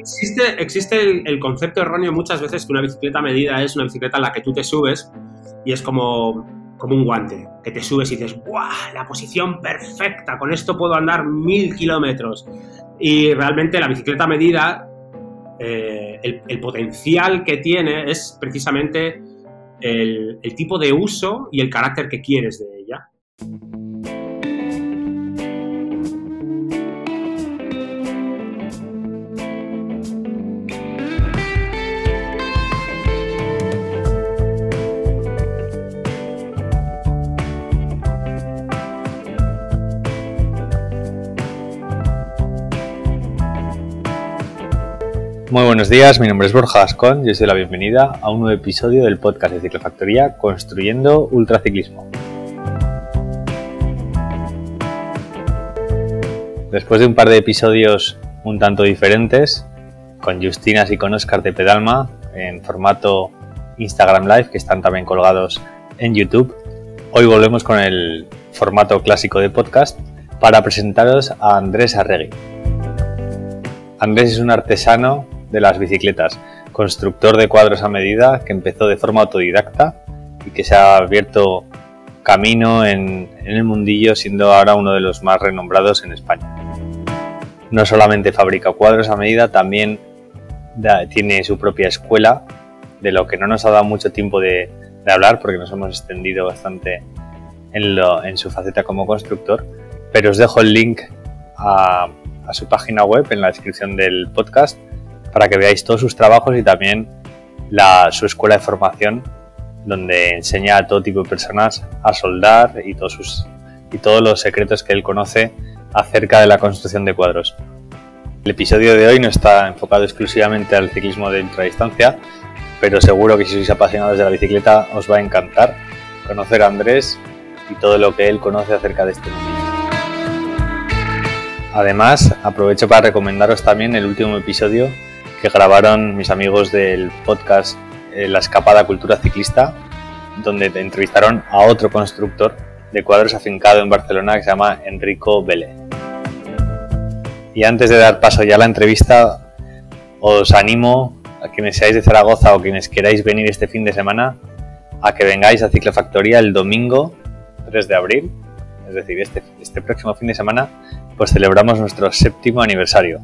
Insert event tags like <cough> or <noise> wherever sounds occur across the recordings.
existe, existe el, concepto erróneo muchas veces que una bicicleta medida es una bicicleta en la que tú te subes y es como, como un guante, que te subes y dices, ¡buah! La posición perfecta, con esto puedo andar mil kilómetros. Y realmente la bicicleta medida, eh, el, potencial que tiene es precisamente el tipo de uso y el carácter que quieres de ella. Muy buenos días, mi nombre es Borja Ascon y os doy la bienvenida a un nuevo episodio del podcast de Ciclofactoría Construyendo Ultraciclismo. Después de un par de episodios un tanto diferentes, con Justinas y con Oscar de Pedalma, en formato Instagram Live, que están también colgados en YouTube, hoy volvemos con el formato clásico de podcast para presentaros a Andrés Arregui. Andrés es un artesano de las bicicletas, constructor de cuadros a medida que empezó de forma autodidacta y que se ha abierto camino en, el mundillo siendo ahora uno de los más renombrados en España. No solamente fabrica cuadros a medida, también tiene su propia escuela, de lo que no nos ha dado mucho tiempo de, hablar porque nos hemos extendido bastante en, en, su faceta como constructor, pero os dejo el link a su página web en la descripción del podcast para que veáis todos sus trabajos y también su escuela de formación donde enseña a todo tipo de personas a soldar y todos, sus, y todos los secretos que él conoce acerca de la construcción de cuadros. El episodio de hoy no está enfocado exclusivamente al ciclismo de ultradistancia, pero seguro que si sois apasionados de la bicicleta os va a encantar conocer a Andrés y todo lo que él conoce acerca de este mundo. Además, aprovecho para recomendaros también el último episodio que grabaron mis amigos del podcast eh, La Escapada Cultura Ciclista, donde entrevistaron a otro constructor de cuadros afincado en Barcelona que se llama Enrico Vélez. Y antes de dar paso ya a la entrevista, os animo a quienes seáis de Zaragoza o quienes queráis venir este fin de semana a que vengáis a Ciclofactoría el domingo 3 de abril, es decir, este, este próximo fin de semana, pues celebramos nuestro séptimo aniversario.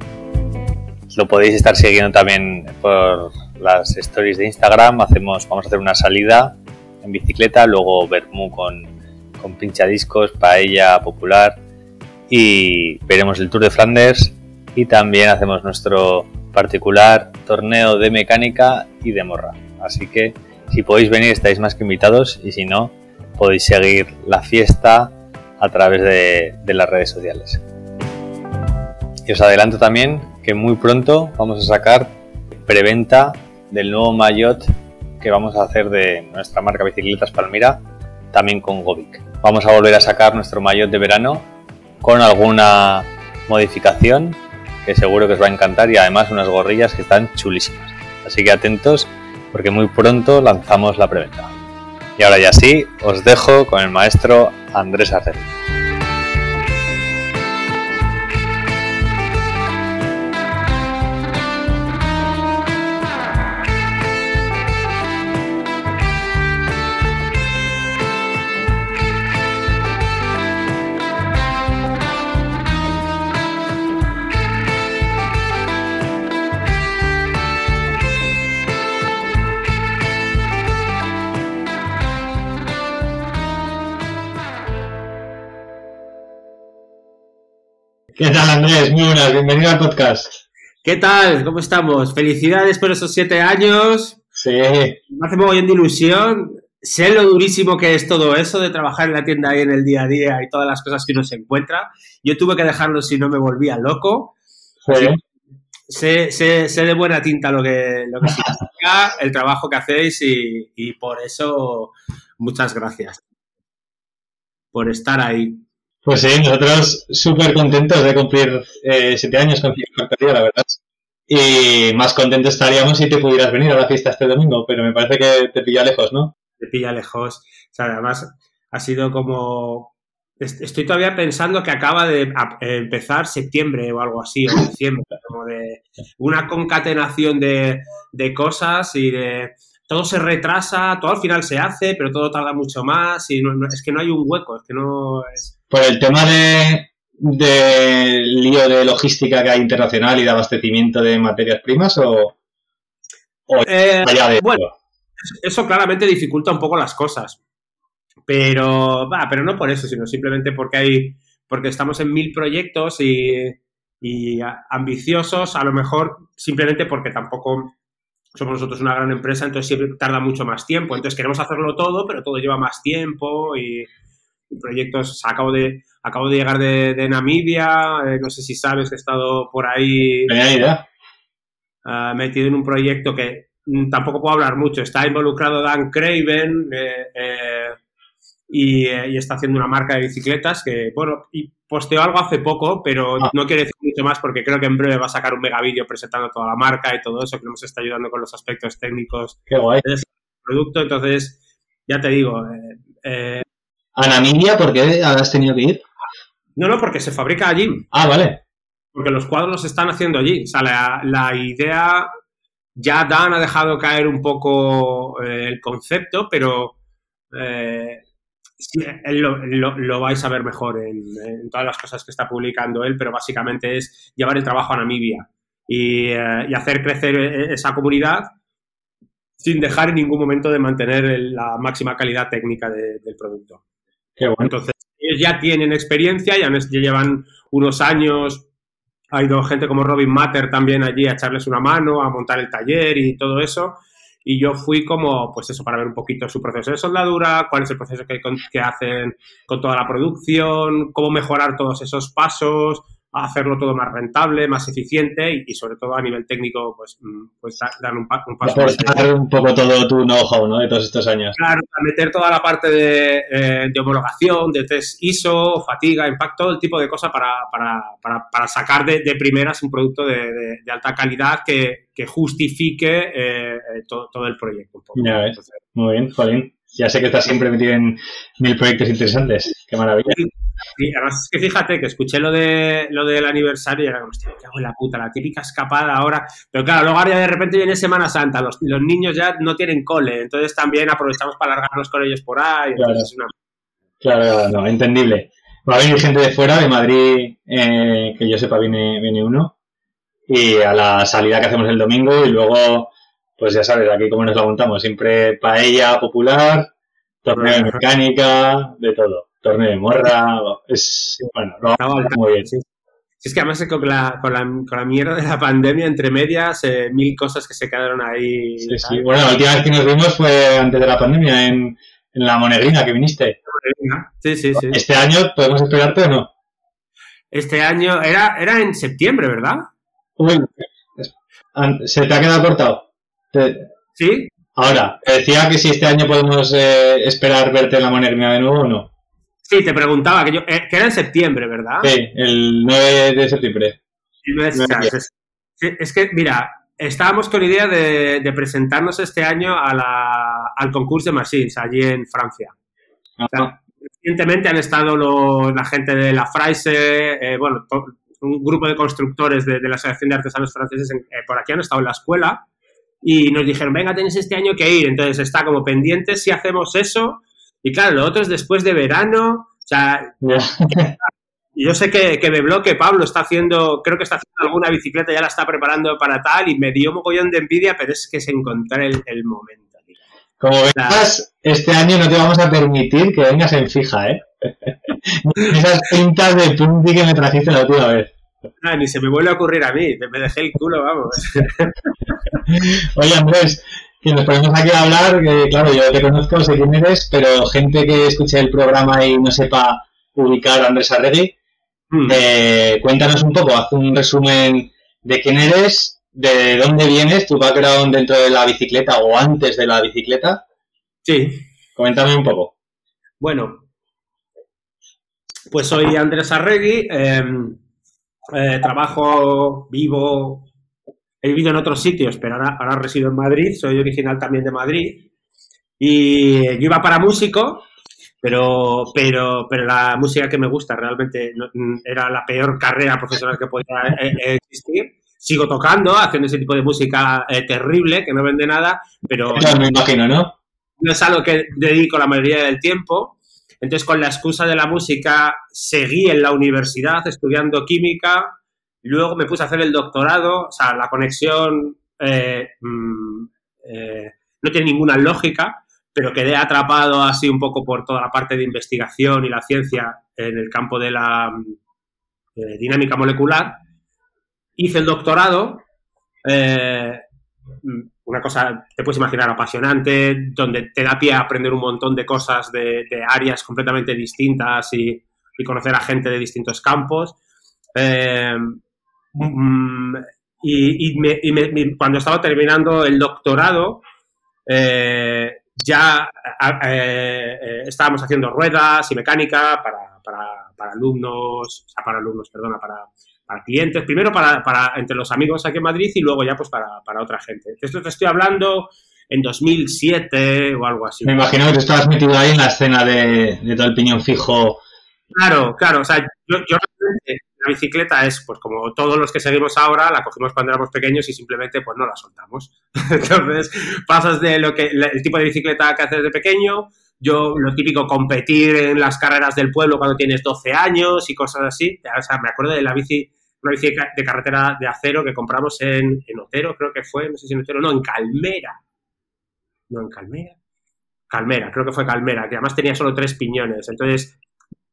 Lo podéis estar siguiendo también por las stories de Instagram. Hacemos, vamos a hacer una salida en bicicleta, luego Bermú con, con pinchadiscos, paella popular y veremos el Tour de Flanders y también hacemos nuestro particular torneo de mecánica y de morra. Así que si podéis venir estáis más que invitados y si no podéis seguir la fiesta a través de, de las redes sociales. Y os adelanto también que muy pronto vamos a sacar preventa del nuevo maillot que vamos a hacer de nuestra marca Bicicletas Palmira, también con Govic. Vamos a volver a sacar nuestro maillot de verano con alguna modificación que seguro que os va a encantar y además unas gorrillas que están chulísimas. Así que atentos porque muy pronto lanzamos la preventa. Y ahora ya sí, os dejo con el maestro Andrés Arcel. ¿Qué tal, Andrés? Muy buenas, bienvenido al podcast. ¿Qué tal? ¿Cómo estamos? Felicidades por esos siete años. Sí. Me hace muy de ilusión. Sé lo durísimo que es todo eso de trabajar en la tienda ahí en el día a día y todas las cosas que uno se encuentra. Yo tuve que dejarlo si no me volvía loco. Sí. Sé, sé, de buena tinta lo que, lo que significa <laughs> el trabajo que hacéis y, y por eso muchas gracias por estar ahí. Pues sí, nosotros súper contentos de cumplir eh, siete años con Factoría, la verdad. Y más contentos estaríamos si te pudieras venir a la fiesta este domingo, pero me parece que te pilla lejos, ¿no? Te pilla lejos. O sea, además ha sido como Estoy todavía pensando que acaba de empezar septiembre o algo así, o diciembre, como de una concatenación de, cosas y de todo se retrasa, todo al final se hace, pero todo tarda mucho más y es que no hay un hueco, es que no es... Por el tema de, lío de logística que hay internacional y de abastecimiento de materias primas o, eh, bueno, eso claramente dificulta un poco las cosas. Pero, va, pero no por eso, sino simplemente porque hay, porque estamos en mil proyectos y, ambiciosos, a lo mejor simplemente porque tampoco somos nosotros una gran empresa, entonces siempre tarda mucho más tiempo. Entonces queremos hacerlo todo, pero todo lleva más tiempo y, proyectos. acabo de acabo de llegar de, Namibia, eh, no sé si sabes, he estado por ahí. Uh, metido en un proyecto que mm, tampoco puedo hablar mucho. Está involucrado Dan Craven, eh, eh, eh, y, está haciendo una marca de bicicletas que, bueno, y posteó algo hace poco, pero ah. no quiere decir mucho más porque creo que en breve va a sacar un mega vídeo presentando toda la marca y todo eso, que nos está ayudando con los aspectos técnicos del producto. Entonces, ya te digo. Eh, ¿A Namibia por qué has tenido que ir? No, no, porque se fabrica allí. Ah, vale. Porque los cuadros se están haciendo allí. O sea, la, la idea. Ya Dan ha dejado caer un poco eh, el concepto, pero eh, Sí, él lo, vais a ver mejor en, todas las cosas que está publicando él, pero básicamente es llevar el trabajo a Namibia y, eh, hacer crecer esa comunidad sin dejar en ningún momento de mantener la máxima calidad técnica del producto. Entonces, ellos ya tienen experiencia, ya, llevan unos años, ha ido gente como Robin Matter también allí a echarles una mano, a montar el taller y todo eso. Y yo fui como, pues eso, para ver un poquito su proceso de soldadura, cuál es el proceso que hacen con toda la producción, cómo mejorar todos esos pasos, hacerlo todo más rentable, más eficiente y, sobre todo a nivel técnico, pues, mm, pues dar un, un paso un poco todo tu know-how, ¿no? De todos estos años. Claro, meter toda la parte de, eh, de, homologación, de test ISO, fatiga, impacto, todo el tipo de cosas para, para, para, para sacar de, de, primeras un producto de, de alta calidad que, que justifique eh, eh todo, todo, el proyecto. Ya ves. Muy bien, Jolín. Ya sé que estás siempre metido en mil proyectos interesantes. Qué maravilla. Y además es que fíjate que escuché lo de lo del aniversario y era como, hostia, qué hago la puta, la típica escapada ahora. Pero claro, luego ahora de repente viene Semana Santa, los, los niños ya no tienen cole, entonces también aprovechamos para largarnos con ellos por ahí. Claro, claro no, entendible. Va a venir gente de fuera, de Madrid, eh, que yo sepa, viene, viene uno. Y a la salida que hacemos el domingo y luego, pues ya sabes, aquí como nos la montamos, siempre paella popular, torneo de mecánica, de todo torneo de morra, es, bueno, muy bien. Es que además con la, con, la, con la mierda de la pandemia, entre medias, eh, mil cosas que se quedaron ahí. Sí, sí. Bueno, la última vez que nos vimos fue antes de la pandemia, en, en la Monegrina que viniste. Sí, sí, sí. ¿Este año podemos esperarte o no? Este año era, era en septiembre, ¿verdad? Uy, se te ha quedado cortado. Sí. Ahora, te decía que si este año podemos eh, esperar verte en la Monegrina de nuevo o no. Sí, te preguntaba, que, yo, eh, que era en septiembre, ¿verdad? Sí, el 9 de septiembre. es, que, mira, estábamos con idea de, de presentarnos este año a la, al concurso de Machines, allí en Francia. recientemente han estado la gente de la Fraise, eh, bueno, un grupo de constructores de, la Asociación de Artesanos Franceses por aquí han estado en la escuela y nos dijeron, venga, tenéis este año que ir. Entonces está como pendiente si hacemos eso y claro, lo otro es después de verano. O sea, <laughs> yo sé que, que bloque Pablo está haciendo, creo que está haciendo alguna bicicleta, ya la está preparando para tal, y me dio un mogollón de envidia, pero es que es encontrar el, momento. Como verás, este año no te vamos a permitir que vengas en fija, ¿eh? <laughs> Esas pintas de punti que me trajiste la última vez. Ah, ni se me vuelve a ocurrir a mí, me dejé el culo, vamos. <laughs> Oye, Andrés, que nos ponemos aquí a hablar, que claro, yo te conozco, sé quién eres, pero gente que escuche el programa y no sepa ubicar a Andrés Arregui, hmm. eh, cuéntanos un poco, haz un resumen de quién eres, de dónde vienes, tu background dentro de la bicicleta o antes de la bicicleta. Sí. Coméntame un poco. Bueno, pues soy Andrés Arregui, em, eh, trabajo, vivo, He vivido en otros sitios, pero ahora, ahora resido en Madrid, soy original también de Madrid. Y yo iba para músico, pero, pero, pero la música que me gusta realmente era la peor carrera profesional que podía eh, existir. Sigo tocando, haciendo ese tipo de música eh, terrible, que no vende nada, pero... me imagino, ¿no? No es algo que dedico la mayoría del tiempo. Entonces, con la excusa de la música, seguí en la universidad estudiando química, luego me puse a hacer el doctorado, o sea, la conexión eh, mm, no tiene ninguna lógica, pero quedé atrapado así un poco por toda la parte de investigación y la ciencia en el campo de la eh, dinámica molecular. Hice el doctorado, eh, una cosa, te puedes imaginar, apasionante, donde te da pie a aprender un montón de cosas de, áreas completamente distintas y, conocer a gente de distintos campos. Eh, mm, y, cuando estaba terminando el doctorado, ya eh, eh, estábamos haciendo ruedas y mecánica para, para, alumnos, para alumnos, perdona, para, para clientes, primero para, para, entre los amigos aquí en Madrid y luego ya pues para, para otra gente. Esto te estoy hablando en 2007 o algo así. Me imagino que tú estabas metido ahí en la escena de, de todo el piñón fijo. Claro, claro, o sea, yo, yo la bicicleta es, pues como todos los que seguimos ahora, la cogimos cuando éramos pequeños y simplemente pues no la soltamos. <laughs> Entonces, pasas de lo que el tipo de bicicleta que haces de pequeño, yo lo típico, competir en las carreras del pueblo cuando tienes 12 años y cosas así. O sea, me acuerdo de la bici, una bici de carretera de acero que compramos en, en Otero, creo que fue, no sé si en Otero, no, en Calmera. No, en Calmera. Calmera, creo que fue Calmera, que además tenía solo tres piñones. Entonces,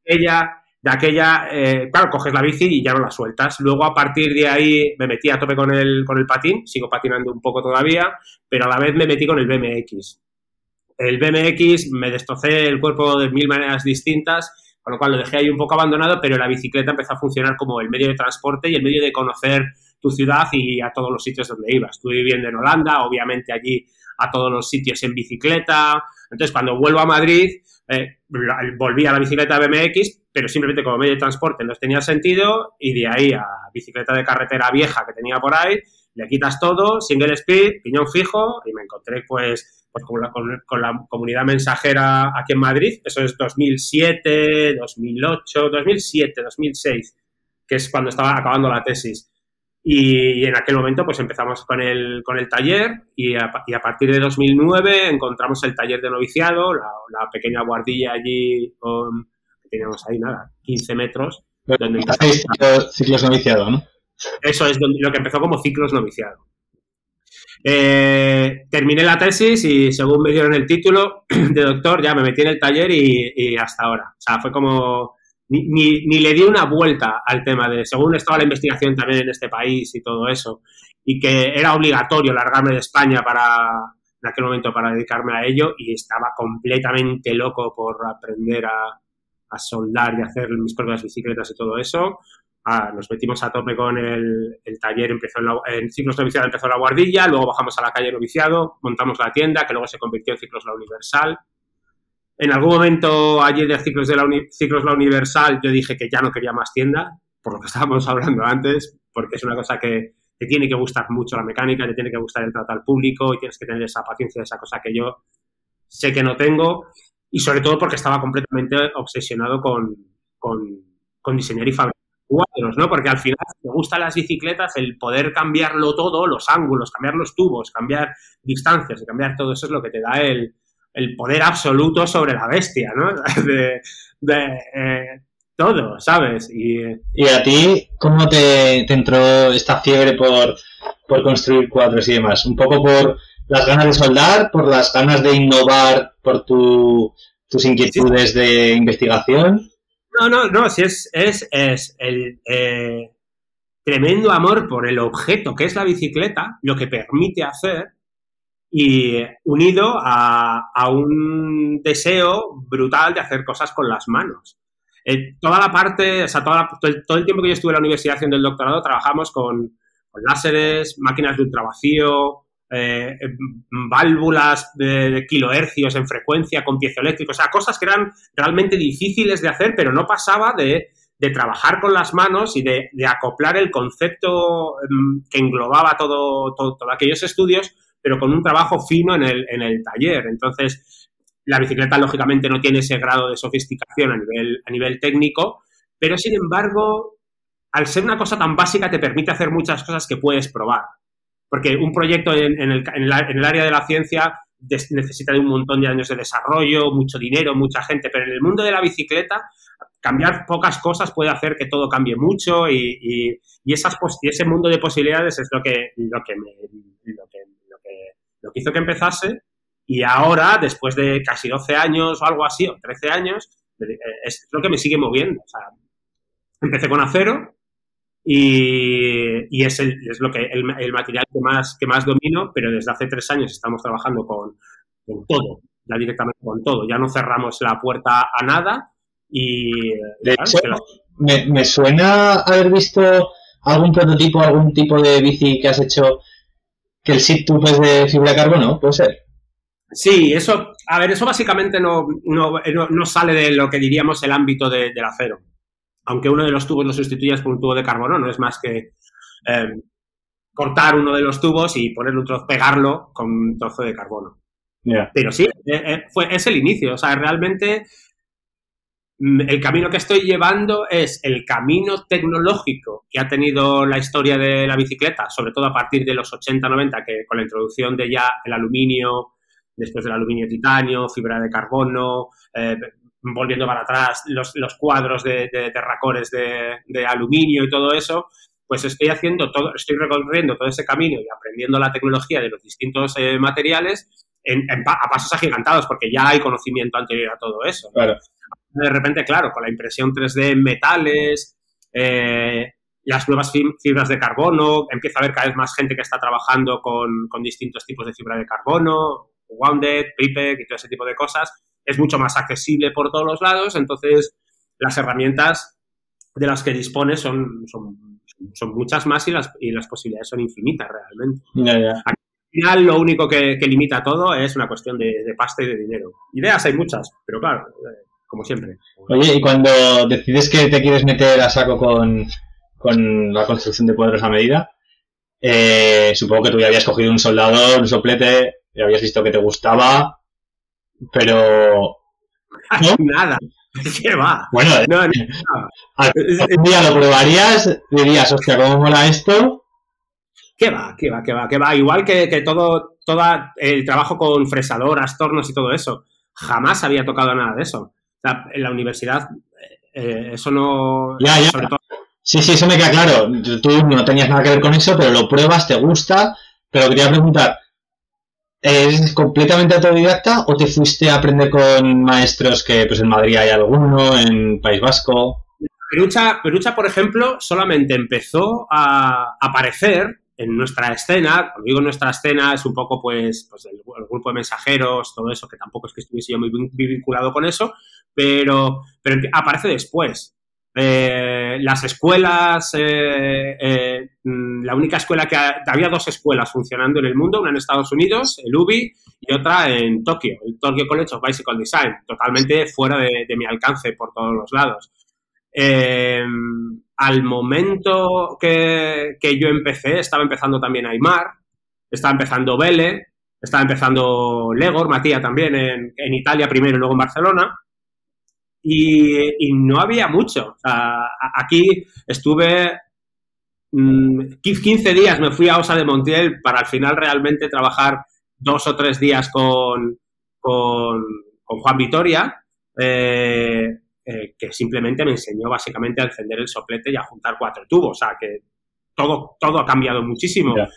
ella de aquella, eh, claro, coges la bici y ya no la sueltas. Luego a partir de ahí me metí a tope con el, con el patín, sigo patinando un poco todavía, pero a la vez me metí con el BMX. El BMX me destrocé el cuerpo de mil maneras distintas, con lo cual lo dejé ahí un poco abandonado, pero la bicicleta empezó a funcionar como el medio de transporte y el medio de conocer tu ciudad y a todos los sitios donde ibas. Estuve viviendo en Holanda, obviamente allí a todos los sitios en bicicleta. Entonces, cuando vuelvo a Madrid, eh, volví a la bicicleta BMX, pero simplemente como medio de transporte no tenía sentido y de ahí a bicicleta de carretera vieja que tenía por ahí, le quitas todo, single speed, piñón fijo y me encontré pues, pues con, la, con, la comunidad mensajera aquí en Madrid, eso es 2007, 2008, 2007, 2006, que es cuando estaba acabando la tesis. Y, en aquel momento pues empezamos con el, con el taller y a, y a, partir de 2009 encontramos el taller de noviciado, la, la pequeña guardilla allí que teníamos ahí, nada, 15 metros. Donde ciclos noviciado, ¿no? Eso es lo que empezó como ciclos noviciado. Eh, terminé la tesis y según me dieron el título <clears throat> de doctor ya me metí en el taller y, hasta ahora. O sea, fue como ni, ni, le di una vuelta al tema de, según estaba la investigación también en este país y todo eso, y que era obligatorio largarme de España para, en aquel momento, para dedicarme a ello, y estaba completamente loco por aprender a, a soldar y hacer mis propias bicicletas y todo eso. Ah, nos metimos a tope con el, taller, empezó en, la, en Noviciado empezó la guardilla, luego bajamos a la calle Noviciado, montamos la tienda, que luego se convirtió en Ciclos La Universal, en algún momento allí de Ciclos, de la Ciclos La Universal yo dije que ya no quería más tienda, por lo que <laughs> estábamos hablando antes, porque es una cosa que te tiene que gustar mucho la mecánica, te tiene que gustar el trato al público y tienes que tener esa paciencia, esa cosa que yo sé que no tengo y sobre todo porque estaba completamente obsesionado con, con, diseñar y fabricar cuadros, ¿no? Porque al final me gustan las bicicletas, el poder cambiarlo todo, los ángulos, cambiar los tubos, cambiar distancias cambiar todo eso es lo que te da el, el poder absoluto sobre la bestia, ¿no? <laughs> De, eh, todo, ¿sabes? Y, ¿Y a ti cómo te, entró esta fiebre por, por construir cuadros y demás? ¿Un poco por las ganas de soldar, por las ganas de innovar, por tu, tus inquietudes de investigación? No, no, no, si es, es, es el eh, tremendo amor por el objeto que es la bicicleta, lo que permite hacer, y unido a, un deseo brutal de hacer cosas con las manos. Eh, toda la parte, o sea, todo, el, tiempo que yo estuve en la universidad haciendo el doctorado, trabajamos con, láseres, máquinas de ultravacío, eh, válvulas de, kilohercios en frecuencia con piezoeléctricos, o sea, cosas que eran realmente difíciles de hacer, pero no pasaba de, trabajar con las manos y de, acoplar el concepto em, que englobaba todo, aquellos estudios pero con un trabajo fino en el, en el taller. Entonces, la bicicleta, lógicamente, no tiene ese grado de sofisticación a nivel, a nivel técnico, pero sin embargo, al ser una cosa tan básica, te permite hacer muchas cosas que puedes probar. Porque un proyecto en, el, en, el, área de la ciencia necesita de un montón de años de desarrollo, mucho dinero, mucha gente, pero en el mundo de la bicicleta, cambiar pocas cosas puede hacer que todo cambie mucho y, y, y ese mundo de posibilidades es lo que, me, hizo que empezase y ahora, después de casi 12 años o algo así, o 13 años, eh, es lo que me sigue moviendo. Empecé con acero y, y es, el, es, lo que, el, el, material que más, que más domino, pero desde hace tres años estamos trabajando con, con todo, ya directamente con todo. Ya no cerramos la puerta a nada y... De hecho, me, me suena haber visto algún prototipo, algún tipo de bici que has hecho que el sit tube es de fibra de carbono, puede ser. Sí, eso, a ver, eso básicamente no, no, no sale de lo que diríamos el ámbito de, del acero. Aunque uno de los tubos lo sustituyas por un tubo de carbono, no es más que eh, cortar uno de los tubos y ponerle un trozo, pegarlo con un trozo de carbono. Pero sí, eh, eh, fue, es el inicio. O sea, realmente mm, el camino que estoy llevando es el camino tecnológico que ha tenido la historia de la bicicleta, sobre todo a partir de los 80-90, que con la introducción de ya el aluminio, después del aluminio titanio, fibra de carbono, eh, volviendo para atrás los, los cuadros de, de terracores de, de, aluminio y todo eso, pues estoy haciendo todo, estoy recorriendo todo ese camino y aprendiendo la tecnología de los distintos eh, materiales en, en, a pasos agigantados, porque ya hay conocimiento anterior a todo eso. Claro. De repente, claro, con la impresión 3D en metales, eh, las nuevas fibras de carbono, empieza a haber cada vez más gente que está trabajando con, con distintos tipos de fibra de carbono, Wounded, Pripec y todo ese tipo de cosas, es mucho más accesible por todos los lados, entonces las herramientas de las que dispones son, son, son muchas más y las, y las posibilidades son infinitas realmente. Yeah, yeah. Al final lo único que, que, limita todo es una cuestión de, de, pasta y de dinero. Ideas hay muchas, pero claro, eh, como siempre. Oye, y cuando decides que te quieres meter a saco con, con la construcción de cuadros a medida, eh, supongo que tú ya habías cogido un soldador, un soplete, ya habías visto que te gustaba, pero... ¿no? Nada. <laughs> ¿Qué va? Bueno, no, no, no. un día lo probarías, dirías, hostia, ¿cómo mola esto? ¿Qué va? ¿Qué va? ¿Qué va? ¿Qué va? Igual que, que todo, todo el trabajo con fresadoras, tornos y todo eso. Jamás había tocado nada de eso. En la universidad, eh, eso no. Ya, ya. Sobre todo... Sí, sí, eso me queda claro. Tú no tenías nada que ver con eso, pero lo pruebas, te gusta. Pero quería preguntar, ¿Es completamente autodidacta o te fuiste a aprender con maestros que pues en Madrid hay alguno, en País Vasco? Perucha, Perucha por ejemplo, solamente empezó a aparecer en nuestra escena, cuando digo nuestra escena es un poco pues, pues el, grupo de mensajeros, todo eso, que tampoco es que estuviese yo muy vinculado con eso, pero, pero aparece después. Eh, las escuelas, eh, eh, la única escuela que ha, había dos escuelas funcionando en el mundo, una en Estados Unidos, el UBI, y otra en Tokio, el Tokyo College of Bicycle Design, totalmente fuera de, mi alcance por todos los lados. Al momento que, que, yo empecé, estaba empezando también Aymar, estaba empezando Vele, estaba empezando Legor, Matías también en, en Italia primero y luego en Barcelona y, y no había mucho. O sea, aquí estuve mmm, 15 días, me fui a Osa de Montiel para al final realmente trabajar dos o tres días con, con, con Juan Vitoria, eh, eh, que simplemente me enseñó básicamente a encender el soplete y a juntar cuatro tubos. O sea, que todo, todo ha cambiado muchísimo. Yeah.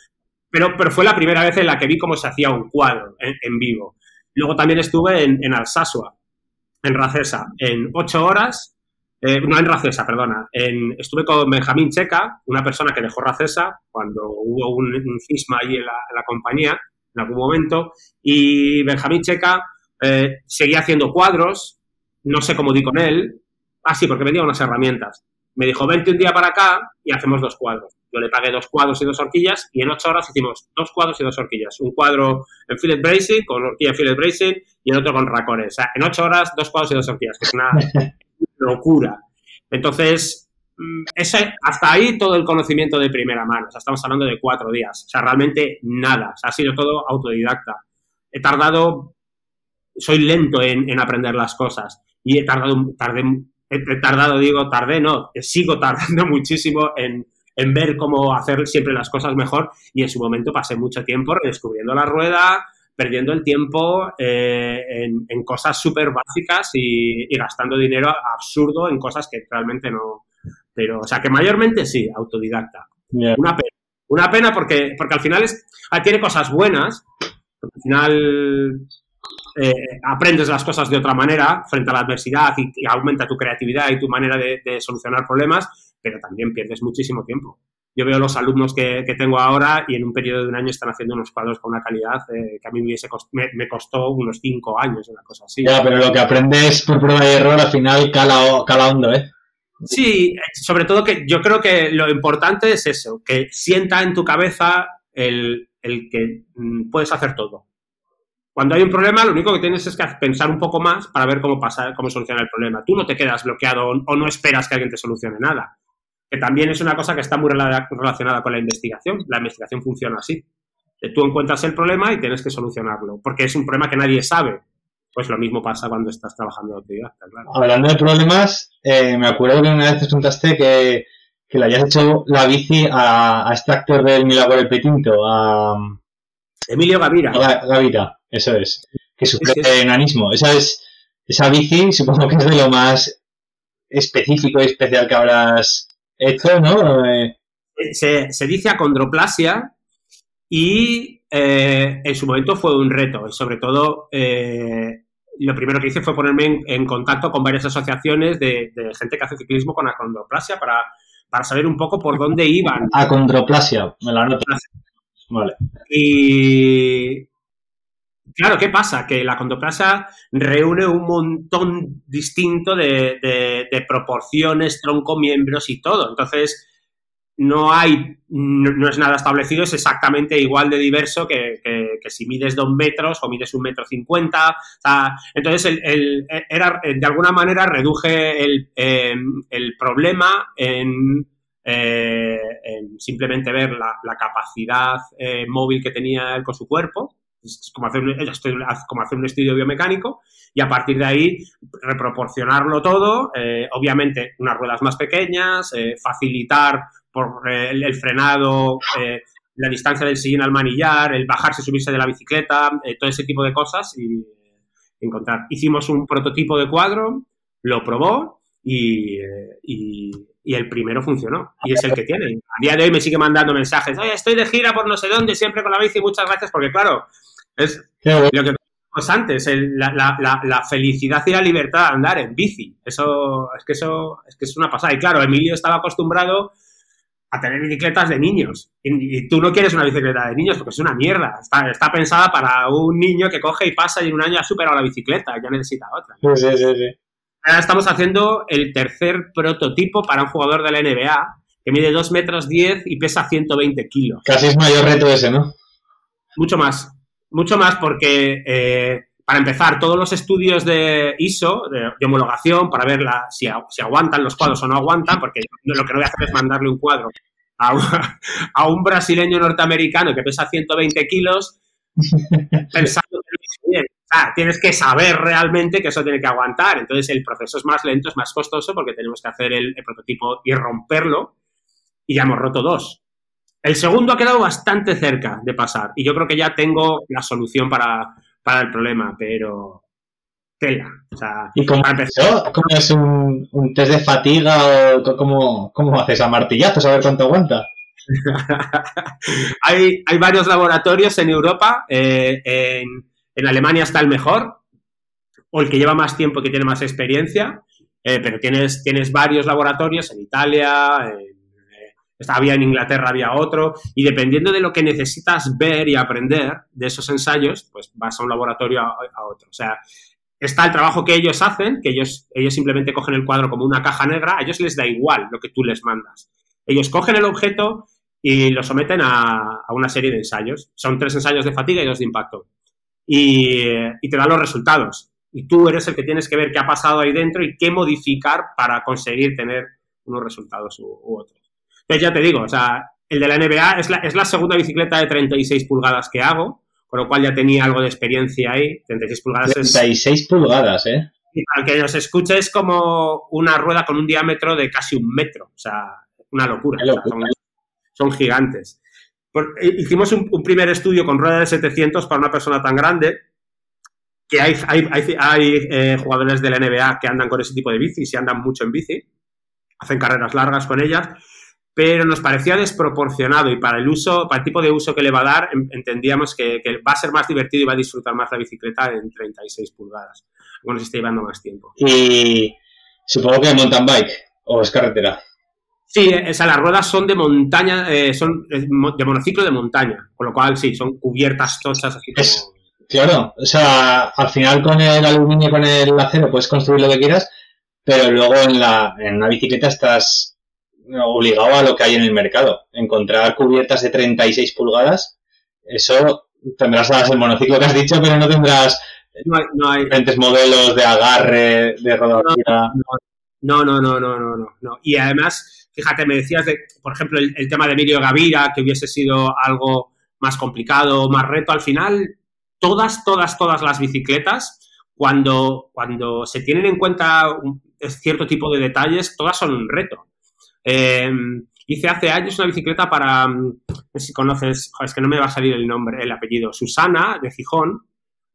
Pero, pero fue la primera vez en la que vi cómo se hacía un cuadro en, en vivo. Luego también estuve en, en Alsasua, en Racesa en ocho horas, eh, no en Racesa, perdona, en, estuve con Benjamín Checa, una persona que dejó Racesa cuando hubo un, cisma ahí en la, la, compañía en algún momento, y Benjamín Checa eh, seguía haciendo cuadros, no sé cómo di con él, ah, sí, porque vendía unas herramientas. Me dijo, vente un día para acá y hacemos dos cuadros. Yo le pagué dos cuadros y dos horquillas y en ocho horas hicimos dos cuadros y dos horquillas. Un cuadro en fillet bracing, con horquilla fillet bracing y el otro con racones. O sea, en ocho horas, dos cuadros y dos horquillas, que es una <laughs> locura. Entonces, mm, ese, hasta ahí todo el conocimiento de primera mano. O sea, estamos hablando de cuatro días. O sea, realmente nada. O sea, ha sido todo autodidacta. He tardado soy lento en, aprender las cosas y he tardado, tardé, he tardado, digo, tardé, no, sigo tardando <laughs> muchísimo en, en ver cómo hacer siempre las cosas mejor y en su momento pasé mucho tiempo redescubriendo la rueda, perdiendo el tiempo eh, en, cosas súper básicas y, gastando dinero absurdo en cosas que realmente no. Pero, o sea, que mayormente sí, autodidacta. Una pena. Una pena porque, porque al final es, ah, tiene cosas buenas, al final eh, aprendes las cosas de otra manera frente a la adversidad y, aumenta tu creatividad y tu manera de, solucionar problemas, pero también pierdes muchísimo tiempo. Yo veo los alumnos que, tengo ahora y en un periodo de un año están haciendo unos cuadros con una calidad eh, que a mí me, me, costó unos cinco años, una cosa así. Ya, pero lo que aprendes por prueba y error al final cala, cala hondo, ¿eh? Sí, sobre todo que yo creo que lo importante es eso, que sienta en tu cabeza el, el que mm, puedes hacer todo. Cuando hay un problema, lo único que tienes es que pensar un poco más para ver cómo pasar, cómo solucionar el problema. Tú no te quedas bloqueado o no esperas que alguien te solucione nada. Que también es una cosa que está muy relacionada con la investigación. La investigación funciona así. Tú encuentras el problema y tienes que solucionarlo, porque es un problema que nadie sabe. Pues lo mismo pasa cuando estás trabajando de autodidacta, claro. Hablando de problemas, eh, me acuerdo que una vez te contaste que, le hayas hecho la bici a, este actor del Milagro del Petinto, a... Emilio Gavira. Gavira. Eso es. Que sufre de enanismo. Esa es, esa bici supongo que es de lo más específico y especial que habrás hecho, ¿no? Eh, se, se, dice acondroplasia y eh, en su momento fue un reto. Y sobre todo, eh, lo primero que hice fue ponerme en, contacto con varias asociaciones de, gente que hace ciclismo con acondroplasia para, para saber un poco por dónde iban. Acondroplasia, me la anoto. Vale. Y, Claro, ¿qué pasa? Que la condoplasia reúne un montón distinto de, proporciones, tronco, miembros y todo. Entonces, no hay, no, es nada establecido, es exactamente igual de diverso que, si mides dos metros o mides un metro cincuenta. entonces, el, era, de alguna manera reduje el, em, problema eh, en, simplemente ver la, capacidad eh, móvil que tenía él con su cuerpo es como hacer, un, como hacer un estudio biomecánico y a partir de ahí reproporcionarlo todo, eh, obviamente unas ruedas más pequeñas, eh, facilitar por eh, el, frenado, la distancia del sillín al manillar, el bajarse, subirse de la bicicleta, todo ese tipo de cosas y encontrar. Hicimos un prototipo de cuadro, lo probó y, y el primero funcionó y es el que tiene. A día de hoy me sigue mandando mensajes, oye, estoy de gira por no sé dónde, siempre con la bici, muchas gracias, porque claro, es lo que decíamos antes, la, felicidad y la libertad de andar en bici. Eso es que eso es que es una pasada. Y claro, Emilio estaba acostumbrado a tener bicicletas de niños. Y, tú no quieres una bicicleta de niños porque es una mierda. Está, está, pensada para un niño que coge y pasa y en un año ha superado la bicicleta ya necesita otra. Sí, sí, sí. Ahora estamos haciendo el tercer prototipo para un jugador de la NBA que mide 2 metros 10 y pesa 120 kilos. Casi es mayor reto ese, ¿no? Mucho más. Mucho más porque, eh, para empezar, todos los estudios de ISO, de, homologación, para ver la, si, si, aguantan los cuadros o no aguantan, porque lo que no voy a hacer es mandarle un cuadro a un, <laughs> a un brasileño norteamericano que pesa 120 kilos <laughs> pensando que bien tienes que saber realmente que eso tiene que aguantar. Entonces, el proceso es más lento, es más costoso porque tenemos que hacer el, prototipo y romperlo. Y ya hemos roto dos. El segundo ha quedado bastante cerca de pasar. Y yo creo que ya tengo la solución para, el problema, pero tela. ¿Y cómo, es un, test de fatiga o cómo, cómo haces a martillazos a ver cuánto aguanta? <laughs> hay, hay, varios laboratorios en Europa, eh, en, en Alemania está el mejor, o el que lleva más tiempo, que tiene más experiencia, eh, pero tienes, tienes varios laboratorios en Italia, en, había en Inglaterra, había otro, y dependiendo de lo que necesitas ver y aprender de esos ensayos, pues vas a un laboratorio a, otro. O sea, está el trabajo que ellos hacen, que ellos, ellos simplemente cogen el cuadro como una caja negra, a ellos les da igual lo que tú les mandas. Ellos cogen el objeto y lo someten a, a una serie de ensayos. Son tres ensayos de fatiga y dos de impacto y, te dan los resultados. Y tú eres el que tienes que ver qué ha pasado ahí dentro y qué modificar para conseguir tener unos resultados u, otros. Entonces ya te digo, o sea, el de la NBA es la, es la segunda bicicleta de 36 pulgadas que hago, con lo cual ya tenía algo de experiencia ahí. 36 pulgadas 36 pulgadas, ¿eh? Y para el que nos escuche es como una rueda con un diámetro de casi un metro, o sea, una locura. son, gigantes. Eh, hicimos un, primer estudio con rueda de 700 para una persona tan grande que hay, hay, hay, eh, jugadores de la NBA que andan con ese tipo de bicis y andan mucho en bici, hacen carreras largas con ellas, pero nos parecía desproporcionado y para el uso, para el tipo de uso que le va a dar, entendíamos que, va a ser más divertido y va a disfrutar más la bicicleta en 36 pulgadas. Bueno, se está llevando más tiempo. Y supongo que mountain bike o es carretera. Sí, esas las ruedas son de montaña, eh, son de monociclo de montaña, con lo cual sí, son cubiertas tochas así como... Claro, o sea, al final con el aluminio, con el acero puedes construir lo que quieras, pero luego en, la, en una bicicleta estás obligado a lo que hay en el mercado. Encontrar cubiertas de 36 pulgadas, eso tendrás el monociclo que has dicho, pero no tendrás no hay, diferentes modelos de agarre, de rodadura. No, no, no, no, no, no, no. Y además, fíjate, me decías de, por ejemplo, el, el tema de Emilio Gavira, que hubiese sido algo más complicado, más reto. Al final, todas, todas, todas las bicicletas, cuando, cuando se tienen en cuenta un cierto tipo de detalles, todas son un reto. Eh, hice hace años una bicicleta para, no sé si conoces, es que no me va a salir el nombre, el apellido, Susana de Gijón.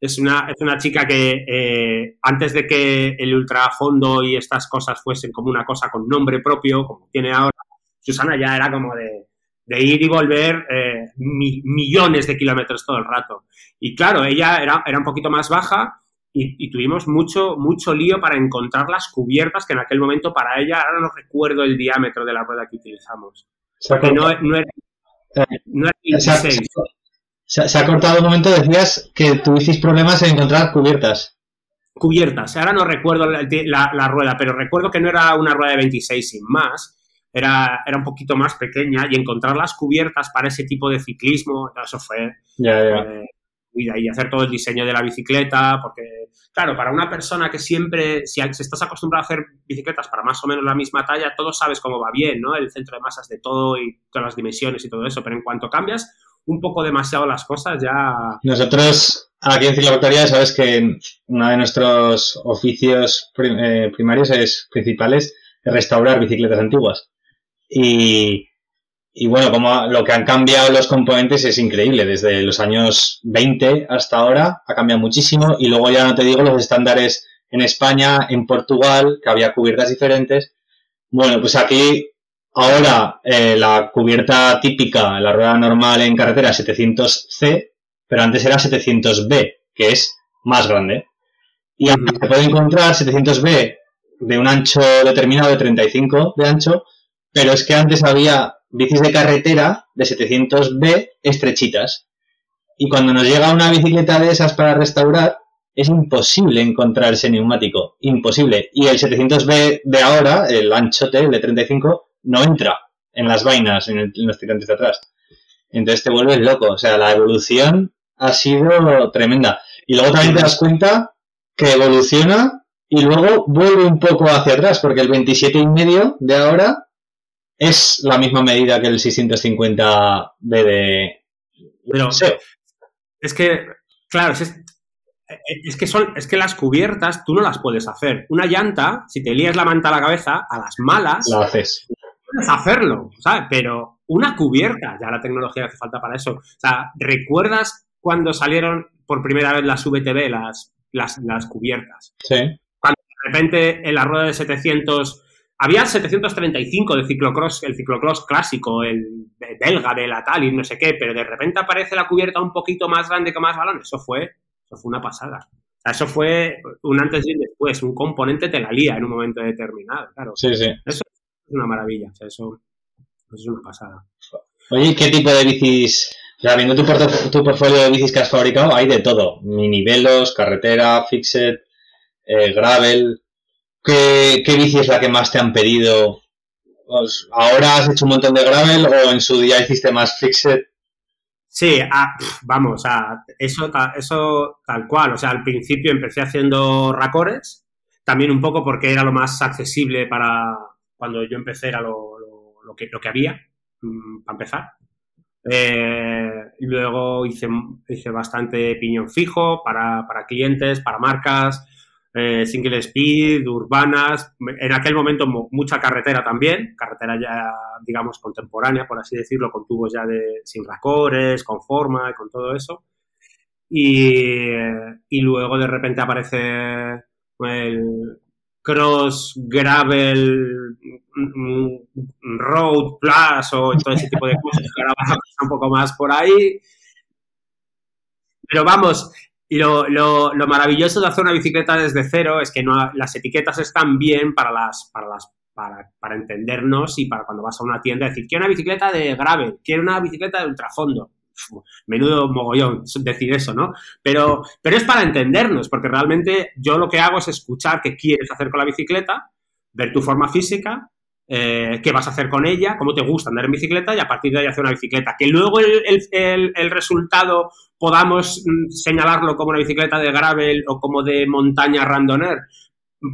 Es una, es una chica que eh, antes de que el ultrafondo y estas cosas fuesen como una cosa con nombre propio, como tiene ahora, Susana ya era como de, de ir y volver eh, millones de kilómetros todo el rato. Y claro, ella era, era un poquito más baja y, tuvimos mucho, mucho lío para encontrar las cubiertas que en aquel momento para ella, ahora no recuerdo el diámetro de la rueda que utilizamos. Porque no, no, era, no era 16. Se, ha cortado un momento, decías que tuvisteis problemas en encontrar cubiertas. Cubiertas, ahora no recuerdo la, la, rueda, pero recuerdo que no era una rueda de 26 sin más, era, era un poquito más pequeña y encontrar las cubiertas para ese tipo de ciclismo, eso fue... Eh, y hacer todo el diseño de la bicicleta, porque, claro, para una persona que siempre, si, estás acostumbrado a hacer bicicletas para más o menos la misma talla, todo sabes cómo va bien, ¿no? El centro de masas de todo y todas las dimensiones y todo eso, pero en cuanto cambias un poco demasiado las cosas, ya... Nosotros, aquí en Ciclofactoría, sabes que uno de nuestros oficios eh, primarios es, principales, es restaurar bicicletas antiguas. Y, y bueno, como lo que han cambiado los componentes es increíble. Desde los años 20 hasta ahora ha cambiado muchísimo. Y luego ya no te digo los estándares en España, en Portugal, que había cubiertas diferentes. Bueno, pues aquí ahora eh, la cubierta típica, la rueda normal en carretera 700C, pero antes era 700B, que es más grande. Y se puede encontrar 700B de un ancho determinado de 35 de ancho pero es que antes había bicis de carretera de 700B estrechitas. Y cuando nos llega una bicicleta de esas para restaurar, es imposible encontrar ese neumático. Imposible. Y el 700B de ahora, el anchote, el de 35, no entra en las vainas, en, los tirantes de atrás. Entonces te vuelves loco. O sea, la evolución ha sido tremenda. Y luego también te das cuenta que evoluciona y luego vuelve un poco hacia atrás, porque el 27 y medio de ahora es la misma medida que el 650B de... Pero es que, claro, es, que son, es que las cubiertas tú no las puedes hacer. Una llanta, si te lías la manta a la cabeza, a las malas... La haces. Puedes hacerlo, ¿sabes? Pero una cubierta, ya la tecnología hace falta para eso. O sea, ¿recuerdas cuando salieron por primera vez las VTB, las, las, las cubiertas? Sí. Cuando de repente en la rueda de 700 había 735 de ciclocross, el ciclocross clásico, el belga de la tal y no sé qué, pero de repente aparece la cubierta un poquito más grande que más balón. Eso fue, eso fue una pasada. eso fue un antes y un después. Un componente te la lía en un momento determinado, claro. Sí, sí. Eso es una maravilla. eso, es una pasada. Oye, ¿qué tipo de bicis? O sea, viendo tu, tu portfolio de bicis que has fabricado, hay de todo. Minivelos, carretera, fixed, eh, gravel. ¿Qué, bici es la que más te han pedido? Pues, ¿Ahora has hecho un montón de gravel o en su día hiciste más fixed? Sí, ah, vamos, eso, eso tal cual. O sea, al principio empecé haciendo racores, también un poco porque era lo más accesible para cuando yo empecé, era lo, que, lo que había, mm, para empezar. Eh, luego hice, hice bastante piñón fijo para, para clientes, para marcas, eh, single speed, urbanas. En aquel momento mucha carretera también, carretera ya, digamos, contemporánea, por así decirlo, con tubos ya de sin racores, con forma y con todo eso. Y, y luego de repente aparece el cross, gravel, road, plus o todo ese tipo de cosas que ahora vamos un poco más por ahí. Pero vamos, lo, lo, lo, maravilloso de hacer una bicicleta desde cero es que no, las etiquetas están bien para las, para las para, para, entendernos y para cuando vas a una tienda decir, quiero una bicicleta de gravel, quiero una bicicleta de ultrafondo. menudo mogollón decir eso, ¿no? Pero, pero es para entendernos, porque realmente yo lo que hago es escuchar qué quieres hacer con la bicicleta, ver tu forma física, eh, qué vas a hacer con ella, cómo te gusta andar en bicicleta y a partir de ahí hacer una bicicleta. Que luego el, el, el, resultado podamos mm, señalarlo como una bicicleta de gravel o como de montaña randoner,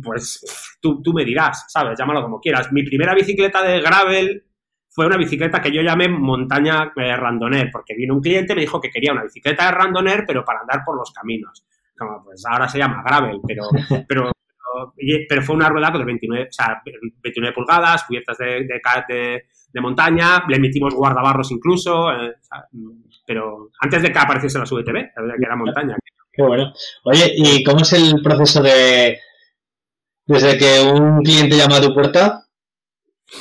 pues tú, tú me dirás, ¿sabes? Llámalo como quieras. Mi primera bicicleta de gravel fue una bicicleta que yo llamé montaña eh, randoner, porque vino un cliente y me dijo que quería una bicicleta de randoner, pero para andar por los caminos. Como, pues ahora se llama gravel, pero, <laughs> pero pero fue una rueda de 29, o sea, 29 pulgadas, cubiertas de, de, de, montaña, le metimos guardabarros incluso, eh, pero antes de que apareciese la VTB, que era montaña. Bueno. Oye, ¿y cómo es el proceso de desde que un cliente llama a tu puerta?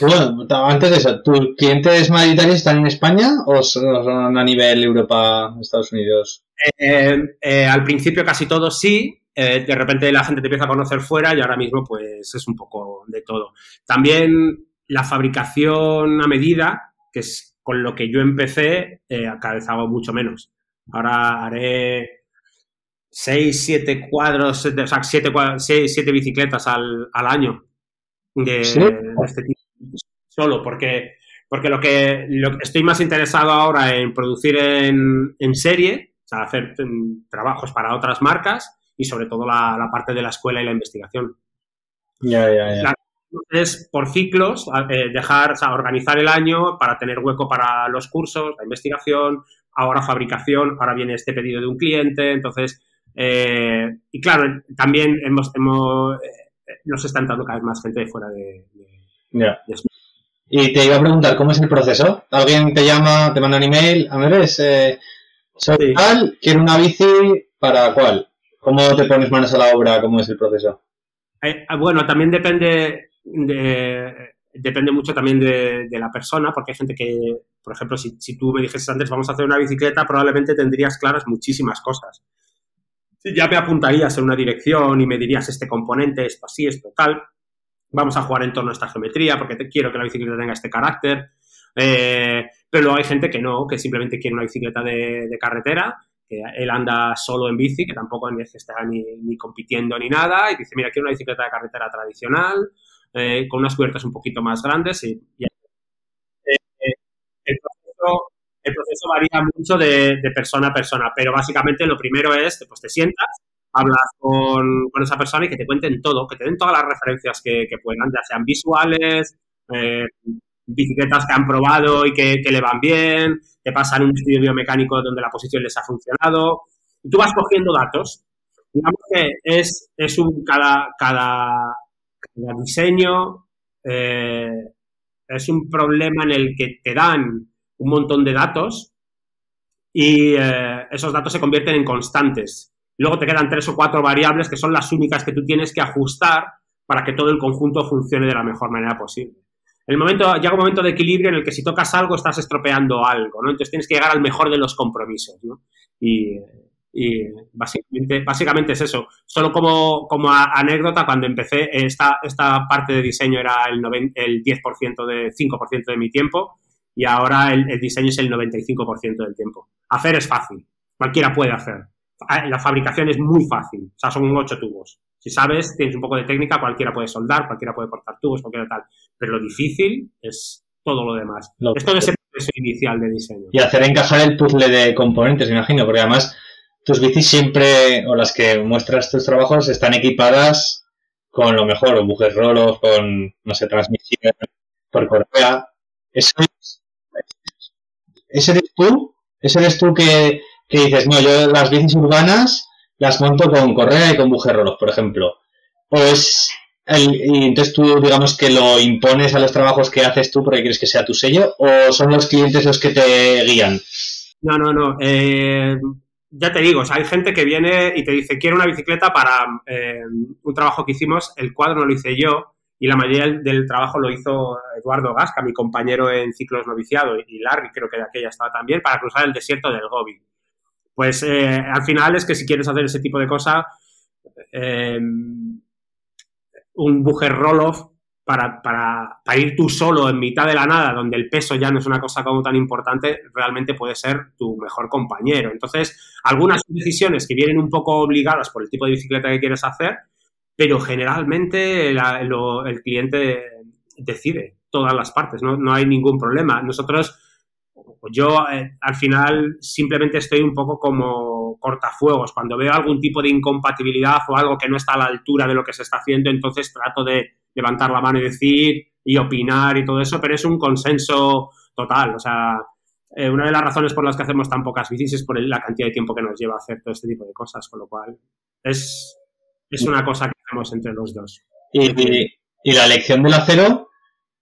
Bueno, antes de eso, ¿tus clientes mayoritarios están en España o son a nivel Europa, Estados Unidos? Eh, eh, al principio casi todos sí, eh, de repente la gente te empieza a conocer fuera y ahora mismo pues es un poco de todo. También la fabricación a medida, que es con lo que yo empecé, cada vez hago mucho menos. Ahora haré 6, 7 cuadros, o sea, 7, siete bicicletas al, al año de, este tipo. Solo porque, porque lo, que, lo estoy más interesado ahora en producir en, en serie, o sea, hacer mm, trabajos para otras marcas y sobre todo la, parte de la escuela y la investigación. Ya, ya, ya. Es por ciclos, eh, dejar, o sea, organizar el año para tener hueco para los cursos, la investigación, ahora fabricación, ahora viene este pedido de un cliente, entonces, eh, y claro, también hemos, hemos eh, nos está entrando cada vez más gente de fuera de, de, Y te iba a preguntar, ¿cómo es el proceso? ¿Alguien te llama, te manda un email? A ver, eh, soy tal, quiero una bici, ¿para cuál? ¿Cómo te pones manos a la obra? ¿Cómo es el proceso? Eh, ah, bueno, también depende de, depende mucho también de, la persona, porque hay gente que, por ejemplo, si, tú me dijese antes vamos a hacer una bicicleta, probablemente tendrías claras muchísimas cosas. Ya me apuntarías en una dirección y me dirías este componente, esto así, esto tal. Vamos a jugar en torno a esta geometría porque quiero que la bicicleta tenga este carácter. Eh, pero luego hay gente que no, que simplemente quiere una bicicleta de, carretera que él anda solo en bici, que tampoco es que está ni, compitiendo ni nada, y dice, mira, quiero una bicicleta de carretera tradicional, eh, con unas cubiertas un poquito más grandes, y, eh, eh, el, proceso, varía mucho de, persona a persona, pero básicamente lo primero es, pues te sientas, hablas con, esa persona y que te cuenten todo, que te den todas las referencias que, puedan, ya sean visuales, bicicletas que han probado y que, le van bien, te pasan un estudio biomecánico donde la posición les ha funcionado, y tú vas cogiendo datos. Digamos que es, es un, cada, cada, diseño eh, es un problema en el que te dan un montón de datos y eh, esos datos se convierten en constantes. Luego te quedan tres o cuatro variables que son las únicas que tú tienes que ajustar para que todo el conjunto funcione de la mejor manera posible el momento, llega un momento de equilibrio en el que si tocas algo estás estropeando algo, ¿no? Entonces tienes que llegar al mejor de los compromisos, ¿no? Y, básicamente, básicamente es eso. Solo como, anécdota, cuando empecé, esta, esta parte de diseño era el, el 10% de 5% de mi tiempo y ahora el diseño es el 95% del tiempo. Hacer es fácil, cualquiera puede hacer. La fabricación es muy fácil, o sea, son ocho tubos. Si sabes, tienes un poco de técnica, cualquiera puede soldar, cualquiera puede cortar tubos, cualquiera tal. Pero lo difícil es todo lo demás. es todo ese proceso inicial de diseño. Y hacer encajar el puzzle de componentes, me imagino, porque además tus bicis siempre, o las que muestras tus trabajos, están equipadas con lo mejor, bujes rolos, con, no sé, transmisión por correa. Eso es, ese eres tú, ese eres tú que, que dices, no, yo las bicis urbanas las monto con correa y con bujerrolos, por ejemplo. O es el, y entonces tú, digamos que lo impones a los trabajos que haces tú porque quieres que sea tu sello, o son los clientes los que te guían. No, no, no. Eh, ya te digo, hay gente que viene y te dice, quiero una bicicleta para eh, un trabajo que hicimos, el cuadro no lo hice yo, y la mayoría del, del trabajo lo hizo Eduardo Gasca, mi compañero en ciclos noviciado, y Larry creo que de aquella estaba también, para cruzar el desierto del Gobi. Pues eh, al final es que si quieres hacer ese tipo de cosas, eh, un bugger roll-off para, para, para, ir tú solo en mitad de la nada, donde el peso ya no es una cosa como tan importante, realmente puede ser tu mejor compañero. Entonces, algunas decisiones que vienen un poco obligadas por el tipo de bicicleta que quieres hacer, pero generalmente el cliente decide todas las partes, ¿no? no hay ningún problema. Nosotros, yo eh, al final simplemente estoy un poco como cortafuegos. Cuando veo algún tipo de incompatibilidad o algo que no está a la altura de lo que se está haciendo, entonces trato de levantar la mano y decir y opinar y todo eso, pero es un consenso total. O sea, eh, una de las razones por las que hacemos tan pocas bicis es por la cantidad de tiempo que nos lleva hacer todo este tipo de cosas, con lo cual es, es una cosa que hacemos entre los dos. Y la elección del acero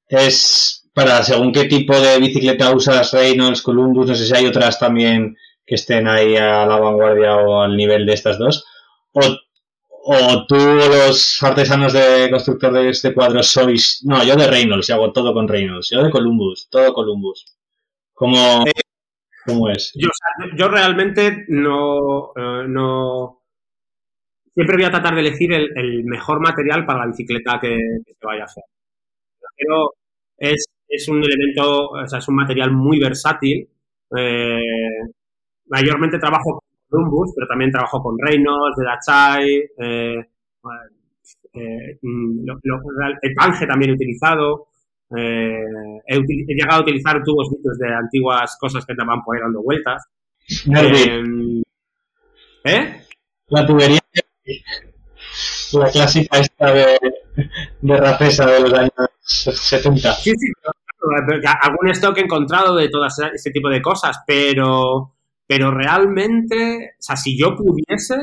es para según qué tipo de bicicleta usas, Reynolds, Columbus, no sé si hay otras también que estén ahí a la vanguardia o al nivel de estas dos. O o tú los artesanos de constructor de este cuadro sois... No, yo de Reynolds, y hago todo con Reynolds. Yo de Columbus, todo Columbus. ¿Cómo, cómo es? Yo, yo realmente no, uh, no... Siempre voy a tratar de elegir el, mejor material para la bicicleta que, que, vaya a hacer. Pero es, es un elemento, o sea, es un material muy versátil. Eh, mayormente trabajo Columbus, pero también trabajo con Reynolds, de Dachai, eh, eh, lo, lo, el Pange también he utilizado. Eh, he, he, llegado a utilizar tubos de antiguas cosas que estaban por ahí dando vueltas. ¿Eh? La tubería, la clásica esta de, de Rafesa de los años 70. Sí, sí, algún stock he encontrado de todo ese tipo de cosas, pero pero realmente, o sea, si yo pudiese,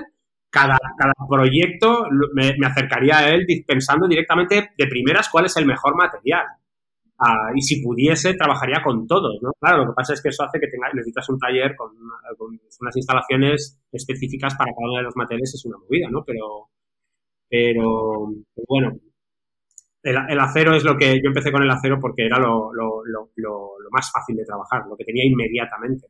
cada, cada proyecto me, me, acercaría a él pensando directamente de primeras cuál es el mejor material. Uh, y si pudiese, trabajaría con todos, ¿no? Claro, lo que pasa es que eso hace que tenga, necesitas un taller con, con unas instalaciones específicas para cada uno de los materiales, es una movida, ¿no? Pero, pero, bueno, el, acero es lo que yo empecé con el acero porque era lo, lo, lo, lo, más fácil de trabajar, lo que tenía inmediatamente.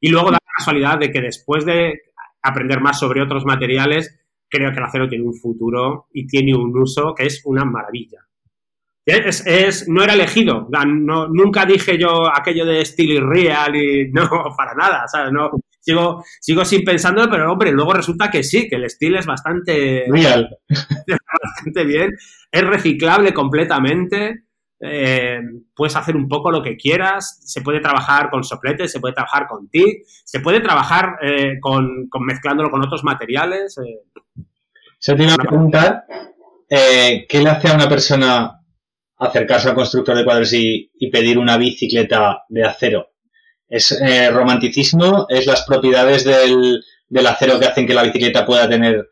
Y luego da la casualidad de que después de aprender más sobre otros materiales, creo que el acero tiene un futuro y tiene un uso que es una maravilla. Es, es, no era elegido, no, nunca dije yo aquello de Steel y Real y <laughs> no, para nada, ¿sabes? No, sigo, sigo sin pensando, pero hombre, luego resulta que sí, que el Steel es bastante, Real. <laughs> bastante bien, es reciclable completamente, eh, puedes hacer un poco lo que quieras, se puede trabajar con sopletes, se puede trabajar con TIC, se puede trabajar eh, con, con, mezclándolo con otros materiales. Eh. Se te iba a preguntar, eh, ¿qué le hace a una persona acercarse al constructor de cuadros y, y pedir una bicicleta de acero? ¿Es eh, romanticismo? ¿Es las propiedades del, del, acero que hacen que la bicicleta pueda tener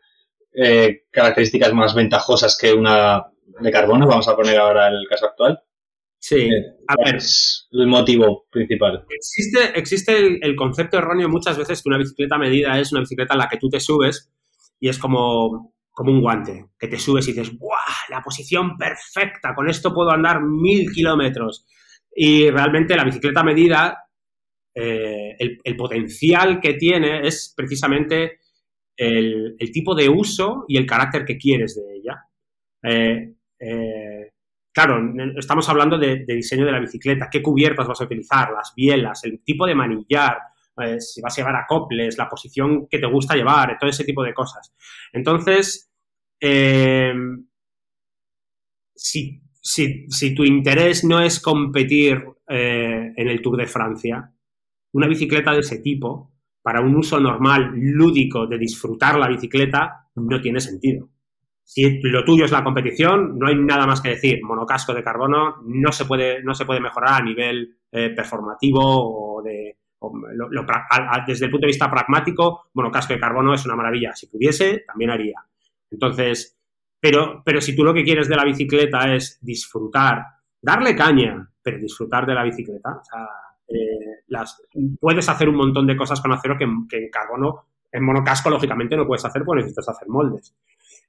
eh, características más ventajosas que una de carbono, vamos a poner ahora el caso actual. Sí, a ver. Es el motivo principal. Existe, existe el, el, concepto erróneo muchas veces que una bicicleta medida es una bicicleta en la que tú te subes y es como, como un guante, que te subes y dices, ¡buah! La posición perfecta, con esto puedo andar mil kilómetros. Y realmente la bicicleta medida, eh, el, potencial que tiene es precisamente el, tipo de uso y el carácter que quieres de ella. Eh, eh, claro, estamos hablando de, diseño de la bicicleta, qué cubiertas vas a utilizar, las bielas, el tipo de manillar, si vas a llevar acoples, la posición que te gusta llevar, todo ese tipo de cosas. Entonces, si, tu interés no es competir en el Tour de Francia, una bicicleta de ese tipo, para un uso normal, lúdico, de disfrutar la bicicleta, no tiene sentido. Si lo tuyo es la competición, no hay nada más que decir. Monocasco de carbono no se puede, no se puede mejorar a nivel eh, performativo o de, desde el punto de vista pragmático, bueno, casco de carbono es una maravilla. Si pudiese, también haría. Entonces, pero, pero si tú lo que quieres de la bicicleta es disfrutar, darle caña, pero disfrutar de la bicicleta, o sea, eh, las, puedes hacer un montón de cosas con acero que, en carbono, en monocasco, lógicamente, no puedes hacer porque necesitas hacer moldes.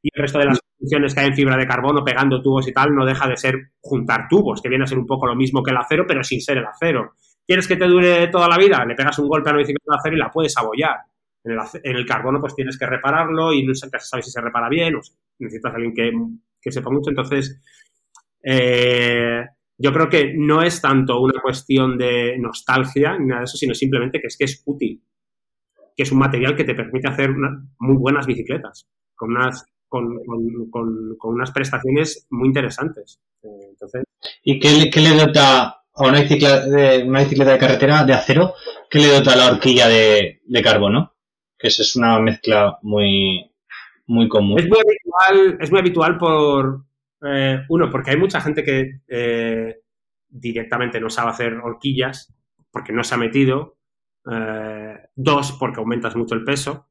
Y el resto de las funciones que hay en fibra de carbono, pegando tubos y tal, no deja de ser juntar tubos, que viene a ser un poco lo mismo que el acero, pero sin ser el acero. ¿Quieres que te dure toda la vida? Le pegas un golpe a una bicicleta de acero y la puedes abollar. En el, carbono, pues tienes que repararlo y no sabes si se repara bien, o necesitas a alguien que, que sepa mucho. Entonces, eh, yo creo que no es tanto una cuestión de nostalgia ni nada de eso, sino simplemente que es que es útil, que es un material que te permite hacer muy buenas bicicletas, con unas, con, unas prestaciones muy interesantes. Entonces, ¿Y qué, qué le dota a una bicicleta, de, una bicicleta de carretera de acero? ¿Qué le dota la horquilla de, de carbono? Que esa es una mezcla muy, muy común. Es muy habitual, es muy habitual por, eh, uno, porque hay mucha gente que eh, directamente no sabe hacer horquillas porque no se ha metido. Eh, dos, porque aumentas mucho el peso.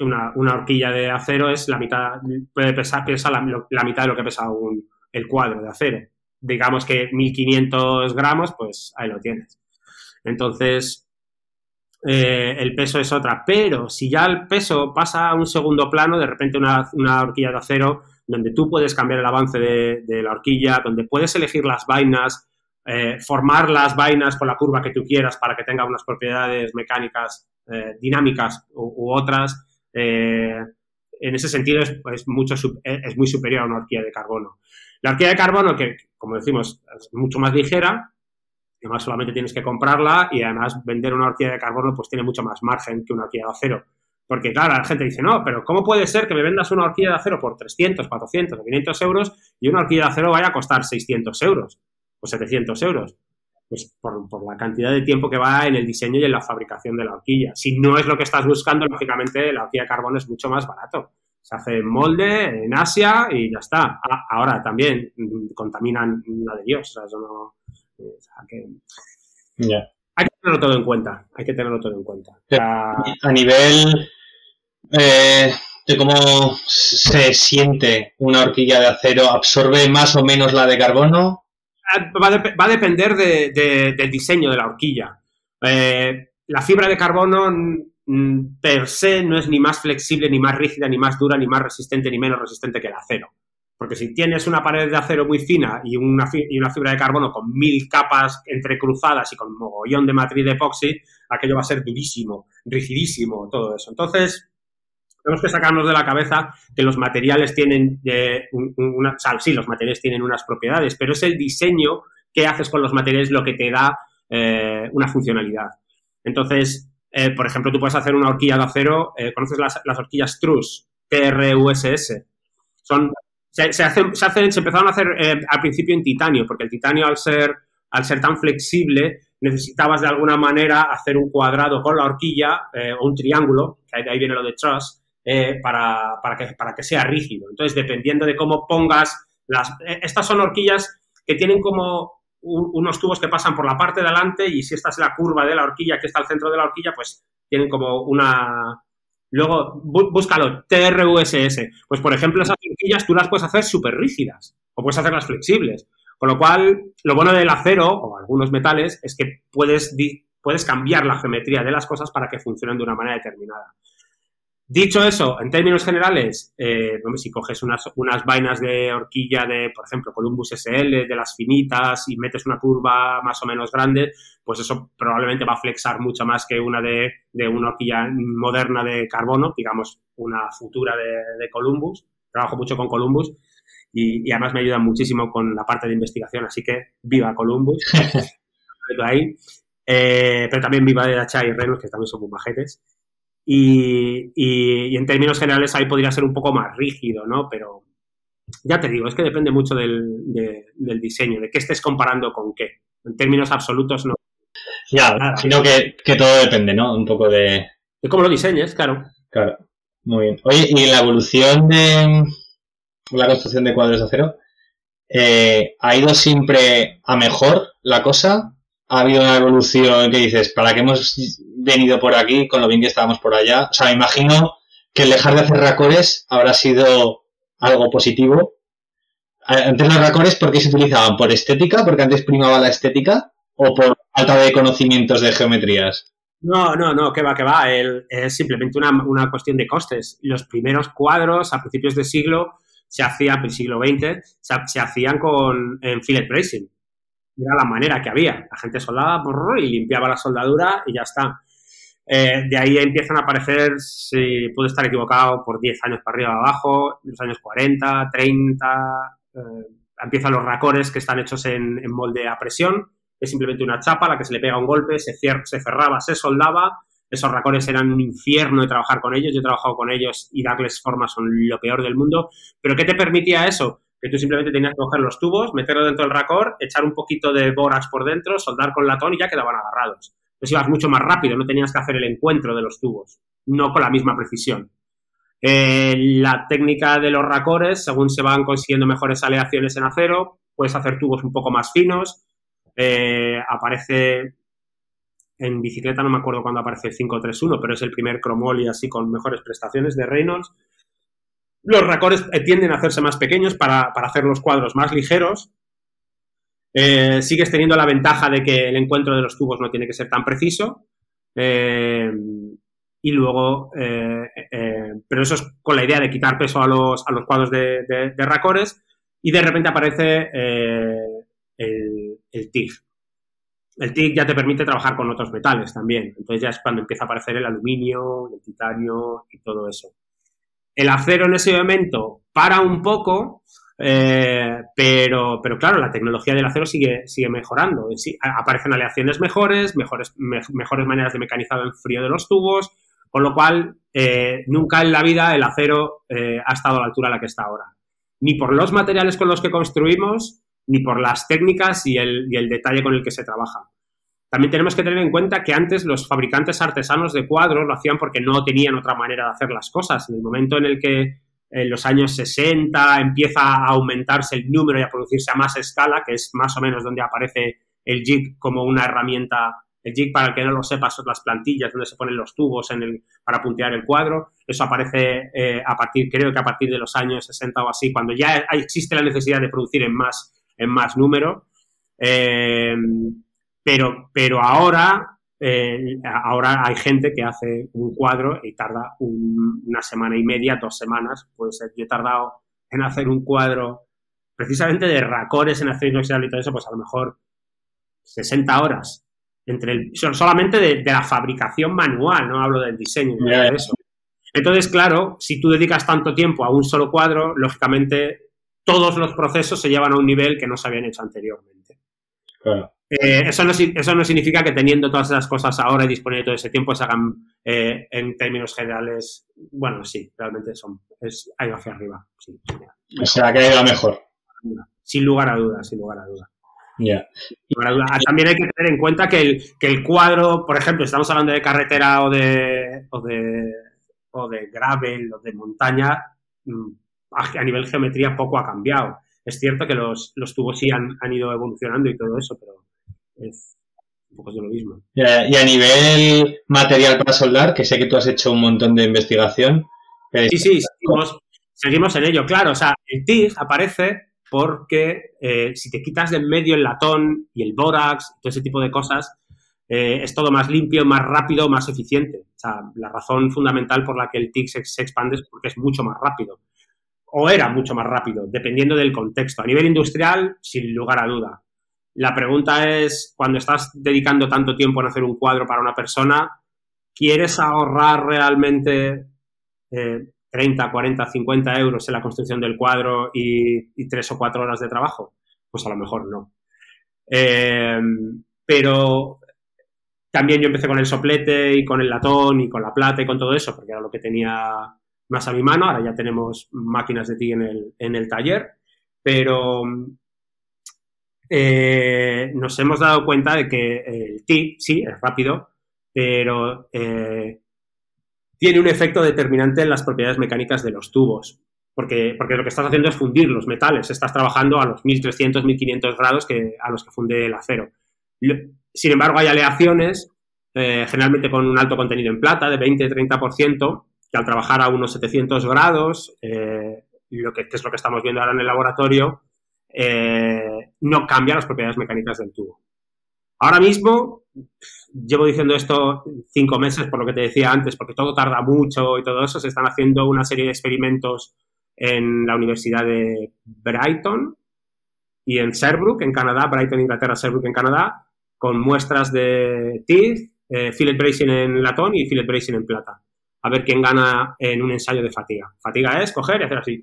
Una, horquilla de acero es la mitad, puede pesar, pesa la, mitad de lo que pesa un, el cuadro de acero. Digamos que 1500 gramos, pues ahí lo tienes. Entonces, el peso es otra. Pero si ya el peso pasa a un segundo plano, de repente una horquilla de acero donde tú puedes cambiar el avance de, la horquilla, donde puedes elegir las vainas, eh, formar las vainas con la curva que tú quieras para que tenga unas propiedades mecánicas eh, dinámicas u, otras. Eh, en ese sentido es, mucho, es muy superior a una horquilla de carbono. La horquilla de carbono, que como decimos, es mucho más ligera, además solamente tienes que comprarla y además vender una horquilla de carbono pues tiene mucho más margen que una horquilla de acero. Porque, claro, la gente dice, no, pero ¿cómo puede ser que me vendas una horquilla de acero por 300, 400 o 500 euros y una horquilla de acero vaya a costar 600 euros o 700 euros? Pues por, la cantidad de tiempo que va en el diseño y en la fabricación de la horquilla. Si no es lo que estás buscando, lógicamente la horquilla de carbón es mucho más barato. Se hace en molde, en Asia y ya está. Ah, ahora también mm, contaminan la de Dios. O sea, no, o sea, que, hay que tenerlo todo en cuenta, hay que tenerlo todo en cuenta. a nivel eh, de cómo se siente una horquilla de acero, ¿absorbe más o menos la de carbono? Ah, va, a, depender del diseño de la horquilla. Eh, la fibra de carbono per se no es ni más flexible, ni más rígida, ni más dura, ni más resistente, ni menos resistente que el acero. Porque si tienes una pared de acero muy fina y una, y una fibra de carbono con mil capas entrecruzadas y con mogollón de matriz de epoxi, aquello va a ser durísimo, rigidísimo, todo eso. Entonces, tenemos que sacarnos de la cabeza que los materiales tienen eh, una, o sí, los materiales tienen unas propiedades, pero es el diseño que haces con los materiales lo que te da eh, una funcionalidad. Entonces, eh, por ejemplo, tú puedes hacer una horquilla de acero, ¿conoces las, las horquillas TRUS? T-R-U-S-S. Son se, se, se, empezaron a hacer eh, al principio en titanio, porque el titanio al ser, al ser tan flexible necesitabas de alguna manera hacer un cuadrado con la horquilla eh, o un triángulo, que ahí viene lo de truss, eh, para, para, que, para que sea rígido. Entonces, dependiendo de cómo pongas las... estas son horquillas que tienen como unos tubos que pasan por la parte de adelante y si esta es la curva de la horquilla que está al centro de la horquilla, pues tienen como una, Luego, búscalo, TRUSS. Pues, por ejemplo, esas horquillas tú las puedes hacer súper rígidas o puedes hacerlas flexibles. Con lo cual, lo bueno del acero o algunos metales es que puedes, puedes cambiar la geometría de las cosas para que funcionen de una manera determinada. Dicho eso, en términos generales, eh, si coges unas, unas, vainas de horquilla de, por ejemplo, Columbus SL, de las finitas, y metes una curva más o menos grande, pues eso probablemente va a flexar mucho más que una de, una horquilla moderna de carbono, digamos, una futura de, Columbus. Trabajo mucho con Columbus y, además me ayuda muchísimo con la parte de investigación, así que viva Columbus. <laughs> ahí. Eh, pero también viva de Dacha y Renos, que también son muy majetes. Y, en términos generales ahí podría ser un poco más rígido, ¿no? Pero ya te digo, es que depende mucho del, del diseño, de qué estés comparando con qué. En términos absolutos no. Ya, sino que, todo depende, ¿no? Un poco de... De cómo lo diseñes, claro. Claro, muy bien. Oye, y la evolución de la construcción de cuadros de acero, eh, ¿ha ido siempre a mejor la cosa? ha habido una evolución que dices, ¿para qué hemos venido por aquí con lo bien que estábamos por allá? O sea, me imagino que el dejar de hacer racores habrá sido algo positivo. Antes los racores, ¿por qué se utilizaban? ¿Por estética? ¿Porque antes primaba la estética? ¿O por falta de conocimientos de geometrías? No, no, no, que va, que va. es simplemente una, cuestión de costes. Los primeros cuadros a principios del siglo se hacían, el siglo XX, se, hacían con en fillet bracing. Era la manera que había. La gente soldaba y limpiaba la soldadura y ya está. Eh, de ahí empiezan a aparecer, si puedo estar equivocado, por 10 años para arriba abajo, los años 40, 30, eh, empiezan los racores que están hechos en, molde a presión, es simplemente una chapa a la que se le pega un golpe, se, se cerraba, se soldaba. Esos racores eran un infierno de trabajar con ellos. Yo he trabajado con ellos y darles forma son lo peor del mundo. ¿Pero qué te permitía eso? Que tú simplemente tenías que coger los tubos, meterlo dentro del racor, echar un poquito de borax por dentro, soldar con latón y ya quedaban agarrados. Ibas mucho más rápido, no tenías que hacer el encuentro de los tubos, no con la misma precisión. Eh, la técnica de los racores, según se van consiguiendo mejores aleaciones en acero, puedes hacer tubos un poco más finos. Eh, aparece en bicicleta, no me acuerdo cuándo aparece el 531, pero es el primer cromoli así con mejores prestaciones de Reynolds. Los racores tienden a hacerse más pequeños para, para hacer los cuadros más ligeros eh, sigues teniendo la ventaja de que el encuentro de los tubos no tiene que ser tan preciso. Eh, y luego, eh, pero eso es con la idea de quitar peso a los, a los cuadros de, racores. Y de repente aparece el, el TIG. El TIG ya te permite trabajar con otros metales también. Entonces ya es cuando empieza a aparecer el aluminio, el titanio y todo eso. El acero en ese momento para un poco eh, pero, pero claro, la tecnología del acero sigue, sigue mejorando. aparecen aleaciones mejores, mejores, mejores maneras de mecanizado en frío de los tubos, con lo cual eh, nunca en la vida el acero eh, ha estado a la altura a la que está ahora. Ni por los materiales con los que construimos, ni por las técnicas y el, y el detalle con el que se trabaja. También tenemos que tener en cuenta que antes los fabricantes artesanos de cuadros lo hacían porque no tenían otra manera de hacer las cosas. En el momento en el que en los años 60 empieza a aumentarse el número y a producirse a más escala, que es más o menos donde aparece el jig como una herramienta. El jig, para el que no lo sepa, son las plantillas donde se ponen los tubos en el, para puntear el cuadro. Eso aparece eh, a partir, creo que a partir de los años 60 o así, cuando ya existe la necesidad de producir en más, en más número. Eh, pero, pero ahora eh, ahora hay gente que hace un cuadro y tarda una semana y media, dos semanas. Pues yo he tardado en hacer un cuadro precisamente de racores en acero inoxidable y todo eso, pues a lo mejor 60 horas. Entre el, solamente de, la fabricación manual, no hablo del diseño, de eso. Entonces, claro, si tú dedicas tanto tiempo a un solo cuadro, lógicamente todos los procesos se llevan a un nivel que no se habían hecho anteriormente. Claro. Eh, eso, no, eso no significa que teniendo todas esas cosas ahora y disponiendo todo ese tiempo se hagan eh, en términos generales. Bueno, sí, realmente son, es, ha ido hacia arriba. Sí, o sea, que ha ido mejor. Sin lugar a dudas, sin lugar a dudas. Ah, también hay que tener en cuenta que el, que el cuadro, por ejemplo, estamos hablando de carretera o de, o de, o de gravel o de montaña, mm, a nivel geometría poco ha cambiado. Es cierto que los, los tubos sí han, han, ido evolucionando y todo eso, pero es un poco de lo mismo. Y a, nivel material para soldar, que sé que tú has hecho un montón de investigación. Eh, sí, sí, seguimos, en ello. Claro, o sea, el TIG aparece porque eh, si te quitas de en medio el latón y el bórax, todo ese tipo de cosas, eh, es todo más limpio, más rápido, más eficiente. O sea, la razón fundamental por la que el TIG se, se expande es porque es mucho más rápido. O era mucho más rápido, dependiendo del contexto. A nivel industrial, sin lugar a duda. La pregunta es, cuando estás dedicando tanto tiempo en hacer un cuadro para una persona, ¿quieres ahorrar realmente 30, 40, 50 euros en la construcción del cuadro y, tres o cuatro horas de trabajo? Pues a lo mejor no. Eh, pero también yo empecé con el soplete y con el latón y con la plata y con todo eso, porque era lo que tenía más a mi mano. Ahora ya tenemos máquinas de ti en el, en el taller, pero eh, nos hemos dado cuenta de que el TIC, sí, es rápido, pero eh, tiene un efecto determinante en las propiedades mecánicas de los tubos. Porque, porque, lo que estás haciendo es fundir los metales. Estás trabajando a los 1300, 1500 grados que, a los que funde el acero. Sin embargo, hay aleaciones, eh, generalmente con un alto contenido en plata, de 20-30%, que al trabajar a unos 700 grados, lo que, es lo que estamos viendo ahora en el laboratorio, eh, no cambia las propiedades mecánicas del tubo. Ahora mismo, llevo diciendo esto cinco meses, por lo que te decía antes, porque todo tarda mucho y todo eso, se están haciendo una serie de experimentos en la Universidad de Brighton y en Sherbrooke, en Canadá, Brighton, Inglaterra, Sherbrooke, en Canadá, con muestras de teeth, eh, fillet bracing en latón y fillet bracing en plata. A ver quién gana en un ensayo de fatiga. Fatiga es coger y hacer así.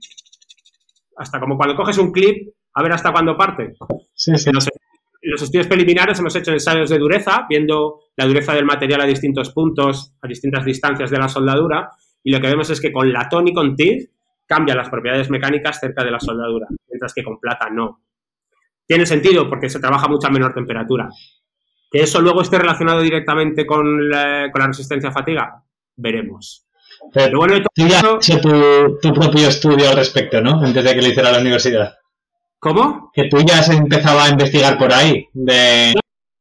Hasta como cuando coges un clip, a ver hasta cuándo parte. Sí, sí. Los, los estudios preliminares hemos hecho ensayos de dureza, viendo la dureza del material a distintos puntos, a distintas distancias de la soldadura, y lo que vemos es que con latón y con TIG cambian las propiedades mecánicas cerca de la soldadura, mientras que con plata no. Tiene sentido porque se trabaja a mucha menor temperatura. Que eso luego esté relacionado directamente con la, con la resistencia a fatiga, veremos. Pero, bueno, tú ya has hecho tu, tu, propio estudio al respecto, ¿no? Antes de que lo hiciera la universidad. ¿Cómo? Que tú ya has empezado a investigar por ahí. De...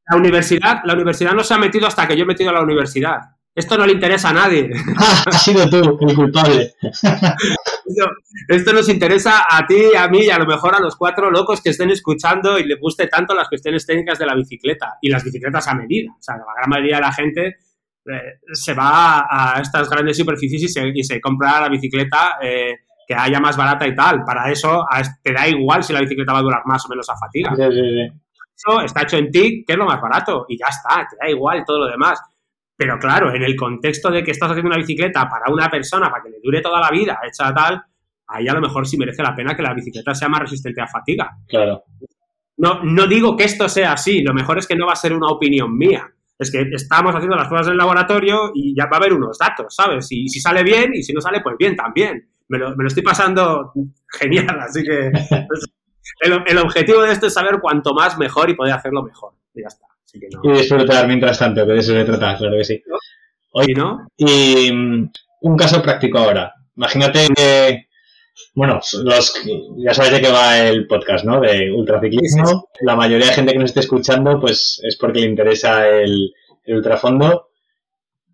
La universidad, la universidad no se ha metido hasta que yo he metido a la universidad. Esto no le interesa a nadie. <laughs> Ha sido tú el culpable. esto, esto, nos interesa a ti, a mí y a lo mejor a los cuatro locos que estén escuchando y les guste tanto las cuestiones técnicas de la bicicleta y las bicicletas a medida. O sea, la gran mayoría de la gente eh, se va a estas grandes superficies y se, y se compra la bicicleta eh, que haya más barata y tal. Para eso te da igual si la bicicleta va a durar más o menos a fatiga. Sí, sí, sí. Eso está hecho en TIC, que es lo más barato, y ya está, te da igual todo lo demás. Pero claro, en el contexto de que estás haciendo una bicicleta para una persona, para que le dure toda la vida, hecha tal, ahí a lo mejor sí merece la pena que la bicicleta sea más resistente a fatiga. Claro. No, no digo que esto sea así, lo mejor es que no va a ser una opinión mía. Es que estamos haciendo las pruebas en el laboratorio y ya va a haber unos datos, ¿sabes? Y si sale bien y si no sale, pues bien también. Me lo, me lo estoy pasando genial, <laughs> así que pues, el, el, objetivo de esto es saber cuanto más mejor y poder hacerlo mejor. Y ya está. Así que no. Y disfrutar mientras tanto, que de eso se trata, claro que sí. Oye, ¿no? Y um, un caso práctico ahora. Imagínate que, bueno, los, ya sabes de qué va el podcast, ¿no? De ultraciclismo. La mayoría de gente que nos esté escuchando, pues es porque le interesa el, el ultrafondo.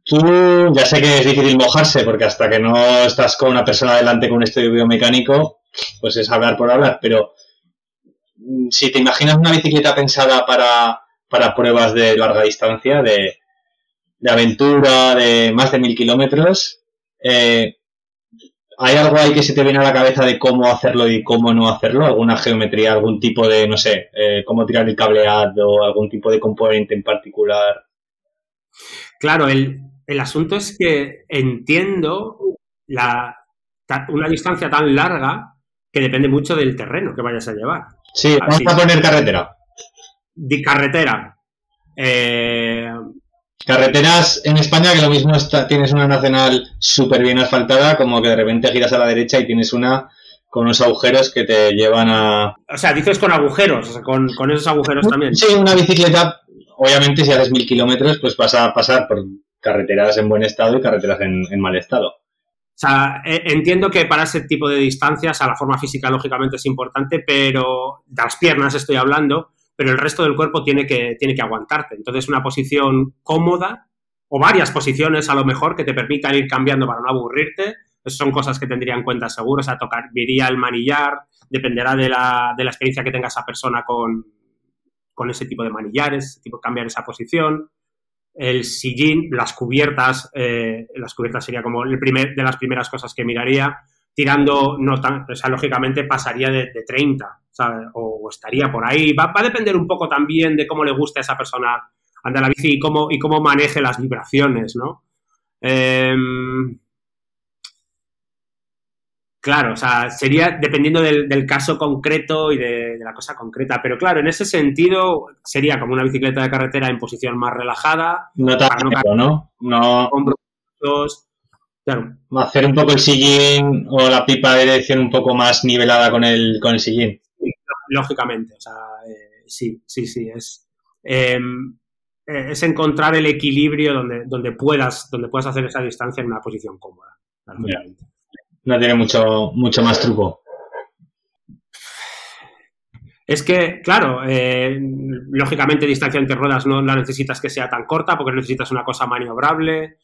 Tú, ya sé que es difícil mojarse, porque hasta que no estás con una persona delante con un estudio biomecánico, pues es hablar por hablar, pero si te imaginas una bicicleta pensada para, para pruebas de larga distancia, de, de aventura, de más de mil kilómetros, eh, ¿hay algo ahí que se te viene a la cabeza de cómo hacerlo y cómo no hacerlo? ¿Alguna geometría, algún tipo de, no sé, eh, cómo tirar el cableado, algún tipo de componente en particular? Claro, el, el asunto es que entiendo la, una distancia tan larga que depende mucho del terreno que vayas a llevar. Sí, vamos a poner carretera. De carretera. Eh... Carreteras en España que lo mismo está, tienes una nacional súper bien asfaltada, como que de repente giras a la derecha y tienes una con unos agujeros que te llevan a... O sea, dices con agujeros, o sea, con, con, esos agujeros también. Sí, una bicicleta, obviamente si haces mil kilómetros, pues vas a pasar por carreteras en buen estado y carreteras en, mal estado. O sea, eh, entiendo que para ese tipo de distancias, a la forma física lógicamente es importante, pero las piernas estoy hablando, pero el resto del cuerpo tiene que, tiene que aguantarte. Entonces, una posición cómoda o varias posiciones a lo mejor que te permitan ir cambiando para no aburrirte, eso son cosas que tendría en cuenta seguro. O sea, tocar, viría el manillar, dependerá de la, de la experiencia que tenga esa persona con, con ese tipo de manillares, tipo cambiar esa posición el sillín, las cubiertas, eh, las cubiertas sería como el primer, de las primeras cosas que miraría, tirando, no tan, o sea, lógicamente pasaría de, de 30, ¿sabes? O, estaría por ahí. Va, va, a depender un poco también de cómo le guste a esa persona andar la bici y cómo, y cómo maneje las vibraciones, ¿no? Eh, Claro, o sea, sería dependiendo del, del caso concreto y de, de, la cosa concreta. Pero claro, en ese sentido sería como una bicicleta de carretera en posición más relajada. No tan no, ¿no? No. Hombros, claro. Hacer un poco el sillín o la pipa de dirección un poco más nivelada con el, con el sillín. Lógicamente, o sea, eh, sí, sí, sí. Es, eh, es encontrar el equilibrio donde, donde, puedas, donde puedas hacer esa distancia en una posición cómoda. Yeah no tiene mucho, mucho más truco. Es que, claro, eh, lógicamente distancia entre ruedas no la necesitas que sea tan corta porque necesitas una cosa maniobrable,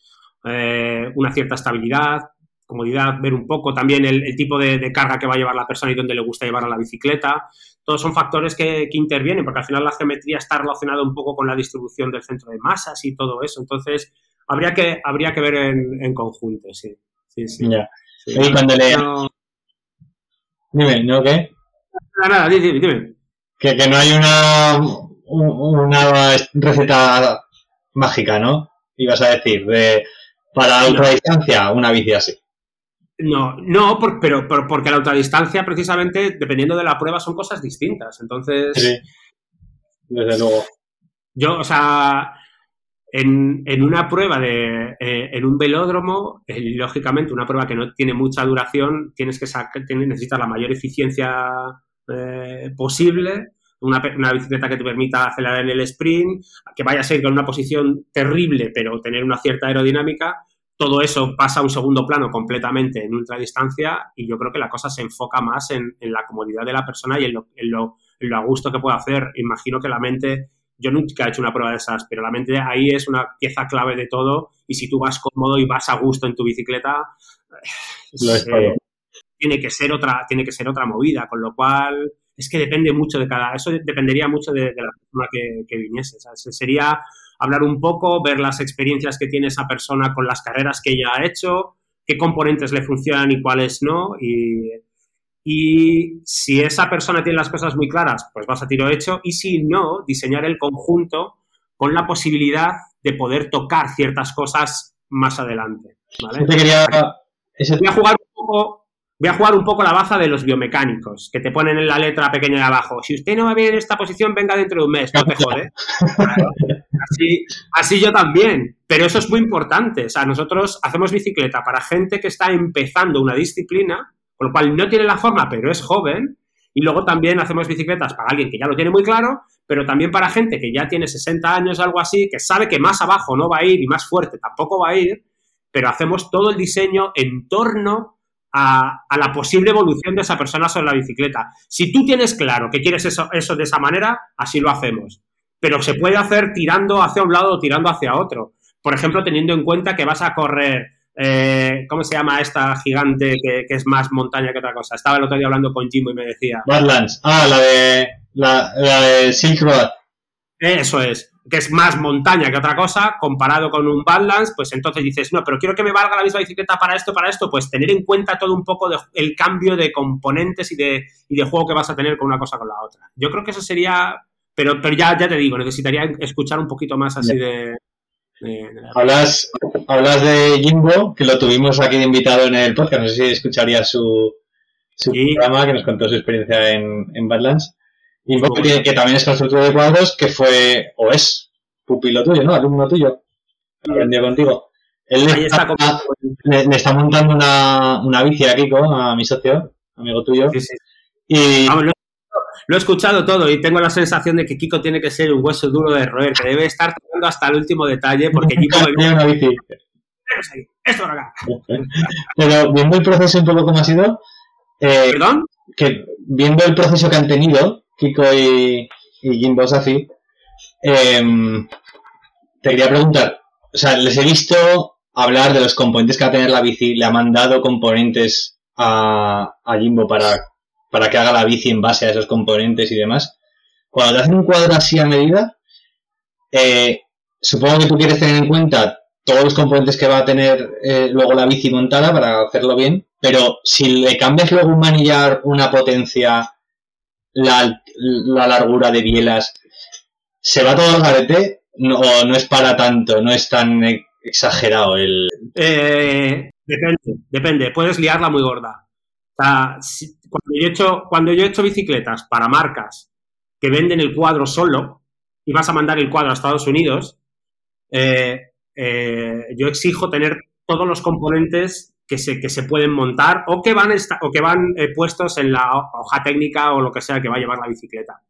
eh, una cierta estabilidad, comodidad, ver un poco también el, tipo de, carga que va a llevar la persona y dónde le gusta llevar a la bicicleta. Todos son factores que, intervienen porque al final la geometría está relacionada un poco con la distribución del centro de masas y todo eso. Entonces, habría que, habría que ver en, conjunto, sí. Sí, sí. Ya. cuando le... Dime, ¿no qué? Nada, nada, dime, dime. Que, que no hay una, una receta mágica, ¿no? Ibas a decir, de para ultradistancia, una bici así. No, no, pero, porque la ultradistancia, precisamente, dependiendo de la prueba, son cosas distintas. Entonces. Sí, desde luego. Yo, o sea, en, una prueba de. Eh, en un velódromo, eh, lógicamente, una prueba que no tiene mucha duración, tienes que sacar, necesitas la mayor eficiencia eh, posible. Una, bicicleta que te permita acelerar en el sprint, que vaya a ser con una posición terrible, pero tener una cierta aerodinámica todo eso pasa a un segundo plano completamente en ultradistancia y yo creo que la cosa se enfoca más en, la comodidad de la persona y en lo, a gusto que puede hacer. Imagino que la mente, yo nunca he hecho una prueba de esas, pero la mente ahí es una pieza clave de todo y si tú vas cómodo y vas a gusto en tu bicicleta, eh, tiene que ser otra, tiene que ser otra movida, con lo cual es que depende mucho de cada, eso dependería mucho de, la persona que, que viniese. Sería hablar un poco, ver las experiencias que tiene esa persona con las carreras que ella ha hecho, qué componentes le funcionan y cuáles no. Y, si esa persona tiene las cosas muy claras, pues vas a tiro hecho. Y si no, diseñar el conjunto con la posibilidad de poder tocar ciertas cosas más adelante. ¿vale? quería... Voy a jugar un poco voy a jugar un poco la baza de los biomecánicos, que te ponen en la letra pequeña de abajo. Si usted no va bien en esta posición, venga dentro de un mes, no te jode. así, así yo también. Pero eso es muy importante. O sea, nosotros hacemos bicicleta para gente que está empezando una disciplina, con lo cual no tiene la forma, pero es joven. Y luego también hacemos bicicletas para alguien que ya lo tiene muy claro, pero también para gente que ya tiene 60 años, algo así, que sabe que más abajo no va a ir y más fuerte tampoco va a ir, pero hacemos todo el diseño en torno a, la posible evolución de esa persona sobre la bicicleta. Si tú tienes claro que quieres eso, eso de esa manera, así lo hacemos. Pero se puede hacer tirando hacia un lado o tirando hacia otro. Por ejemplo, teniendo en cuenta que vas a correr, eh, ¿cómo se llama esta gigante que, es más montaña que otra cosa? Estaba el otro día hablando con Jimbo y me decía. Badlands. Ah, la de, la, la de Silk Road. Eso es que es más montaña que otra cosa, comparado con un balance, pues entonces dices, no, pero quiero que me valga la misma bicicleta para esto, para esto, pues tener en cuenta todo un poco el cambio de componentes y de, y de juego que vas a tener con una cosa con la otra. Yo creo que eso sería, pero, pero ya, ya te digo, necesitaría escuchar un poquito más así de... hablas, hablas de Jimbo, que lo tuvimos aquí de invitado en el podcast, no sé si escucharía su, su programa, que nos contó su experiencia en, en Badlands. Y que, que, también es constructor de cuadros, que fue, o es, pupilo tuyo, ¿no? Alumno tuyo. Aprendió contigo. Él le está, le, está, montando una, una bici a Kiko, a mi socio, amigo tuyo. Sí, sí. Y... lo, he escuchado todo y tengo la sensación de que Kiko tiene que ser un hueso duro de roer, que debe estar tocando hasta el último detalle, porque Kiko... <laughs> una bici. Esto acá. <laughs> Pero viendo el proceso un poco como ha sido... Eh, ¿Perdón? Que viendo el proceso que han tenido, Kiko y, Jimbo Safi, em, te quería preguntar, o sea, les he visto hablar de los componentes que va a tener la bici, le ha mandado componentes a, Jimbo para, para que haga la bici en base a esos componentes y demás. Cuando te hacen un cuadro así a medida, eh, supongo que tú quieres tener en cuenta todos los componentes que va a tener eh, luego la bici montada para hacerlo bien, pero si le cambias luego un manillar, una potencia, la, largura de bielas, ¿se va todo al garete no, no es para tanto, no es tan exagerado el... Eh, depende, depende, puedes liarla muy gorda. Cuando, yo he hecho, cuando yo he hecho bicicletas para marcas que venden el cuadro solo y vas a mandar el cuadro a Estados Unidos, eh, eh, yo exijo tener todos los componentes que se, que se pueden montar o que van, o que van eh, puestos en la hoja técnica o lo que sea que va a llevar la bicicleta.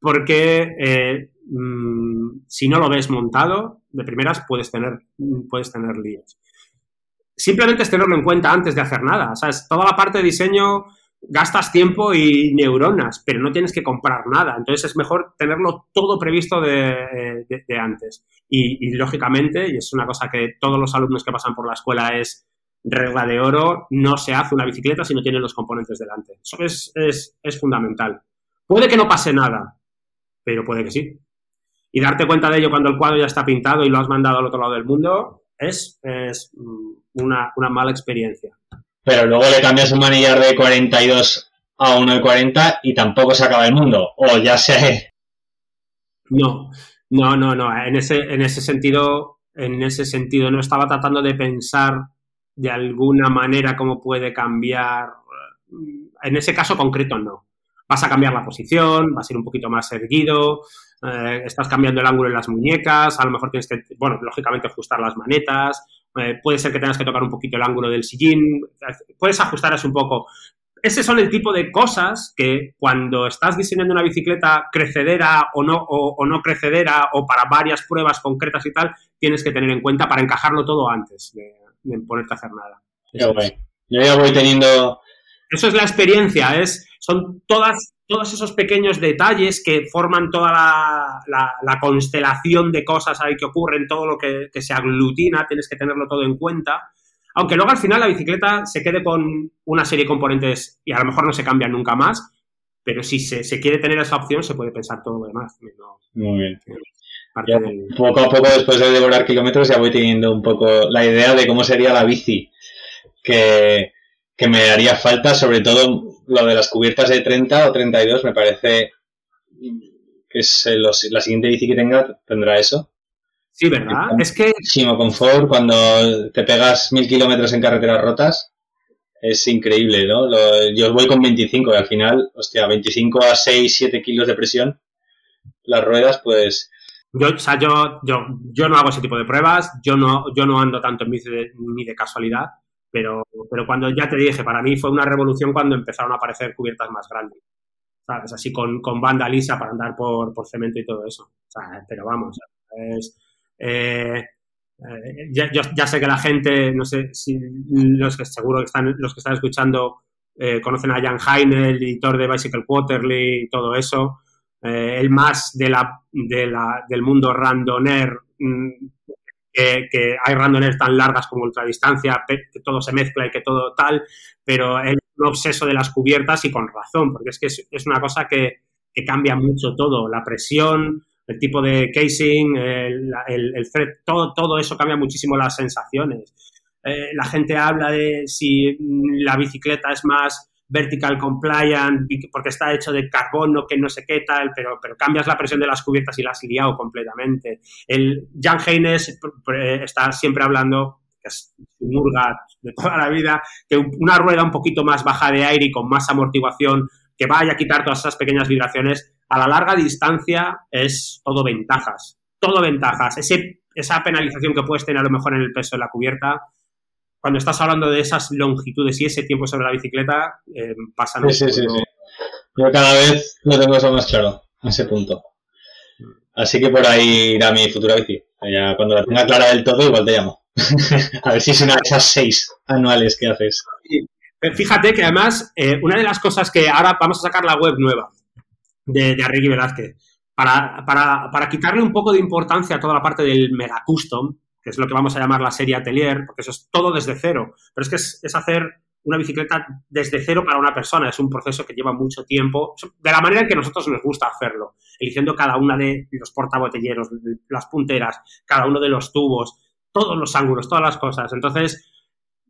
Porque mm, si no lo ves montado, de primeras puedes tener, puedes tener líos. Simplemente es tenerlo en cuenta antes de hacer nada. O sea, es toda la parte de diseño gastas tiempo y neuronas, pero no tienes que comprar nada. Entonces es mejor tenerlo todo previsto de, antes. Y, lógicamente, y es una cosa que todos los alumnos que pasan por la escuela es regla de oro, no se hace una bicicleta si no tiene los componentes delante. Eso es, es fundamental. Puede que no pase nada, pero puede que sí. Y darte cuenta de ello cuando el cuadro ya está pintado y lo has mandado al otro lado del mundo es, es una, una mala experiencia pero luego le cambias un manillar de 42 a uno de 40 y tampoco se acaba el mundo. O ya sé. No, no, no, no. En ese, en ese sentido, en ese sentido, no estaba tratando de pensar de alguna manera cómo puede cambiar. En ese caso concreto, no. Vas a cambiar la posición, vas a ir un poquito más erguido, eh, estás cambiando el ángulo en las muñecas, a lo mejor tienes que, bueno, lógicamente ajustar las manetas, eh, puede ser que tengas que tocar un poquito el ángulo del sillín, puedes ajustar eso un poco. Ese son el tipo de cosas que cuando estás diseñando una bicicleta crecedera o no, o, no crecedera o para varias pruebas concretas y tal, tienes que tener en cuenta para encajarlo todo antes de, ponerte a hacer nada. Yo ya voy teniendo... Eso es la experiencia, es, son todas todos esos pequeños detalles que forman toda la, constelación de cosas ahí que ocurren, todo lo que, se aglutina, tienes que tenerlo todo en cuenta. Aunque luego al final la bicicleta se quede con una serie de componentes y a lo mejor no se cambian nunca más, pero si se, quiere tener esa opción se puede pensar todo lo demás. Muy bien. Poco a poco después de devorar kilómetros ya voy teniendo un poco la idea de cómo sería la bici que, que me haría falta, sobre todo lo de las cubiertas de 30 o 32 me parece que es la siguiente bici que tenga tendrá eso. Sí, ¿verdad? Es que... Muchísimo confort cuando te pegas mil kilómetros en carreteras rotas. Es increíble, ¿no? yo voy con 25 y al final, hostia, 25 a 6, 7 kilos de presión. Las ruedas, pues... Yo, o sea, yo, yo, yo no hago ese tipo de pruebas, yo no, yo no ando tanto en bici ni de casualidad. Pero, pero cuando ya te dije, para mí fue una revolución cuando empezaron a aparecer cubiertas más grandes. ¿Sabes? Así con, con banda lisa para andar por, por cemento y todo eso. O sea, pero vamos, eh, eh, ya, ya, sé que la gente, no sé si los que seguro que están, los que están escuchando eh, conocen a Jan Heine, el editor de Bicycle Quarterly y todo eso. el más de la, de la, del mundo randoner mm, que, hay randones tan largas como ultradistancia, que todo se mezcla y que todo tal, pero el obseso de las cubiertas y con razón, porque es que es, una cosa que, cambia mucho todo, la presión, el tipo de casing, el, el, todo, todo eso cambia muchísimo las sensaciones. Eh, la gente habla de si la bicicleta es más vertical compliant, porque está hecho de carbono, que no sé qué tal, pero, pero cambias la presión de las cubiertas y la has liado completamente. El Jan Haynes está siempre hablando, que es un murga de toda la vida, que una rueda un poquito más baja de aire y con más amortiguación, que vaya a quitar todas esas pequeñas vibraciones, a la larga distancia es todo ventajas, todo ventajas. Esa penalización que puedes tener a lo mejor en el peso de la cubierta, cuando estás hablando de esas longitudes y ese tiempo sobre la bicicleta, eh, pasa sí, sí, sí, sí, Yo cada vez lo tengo eso más claro, a ese punto. Así que por ahí irá mi futura bici. Ya cuando la tenga clara del todo, igual te llamo. <laughs> a ver si es una de esas seis anuales que haces. Fíjate que además, eh, una de las cosas que ahora vamos a sacar la web nueva de, de Arrigui Velázquez, para, para, para quitarle un poco de importancia a toda la parte del mega custom, es lo que vamos a llamar la serie Atelier, porque eso es todo desde cero. Pero es que es, hacer una bicicleta desde cero para una persona. Es un proceso que lleva mucho tiempo, de la manera en que nosotros nos gusta hacerlo, eligiendo cada una de los portabotelleros, las punteras, cada uno de los tubos, todos los ángulos, todas las cosas. Entonces,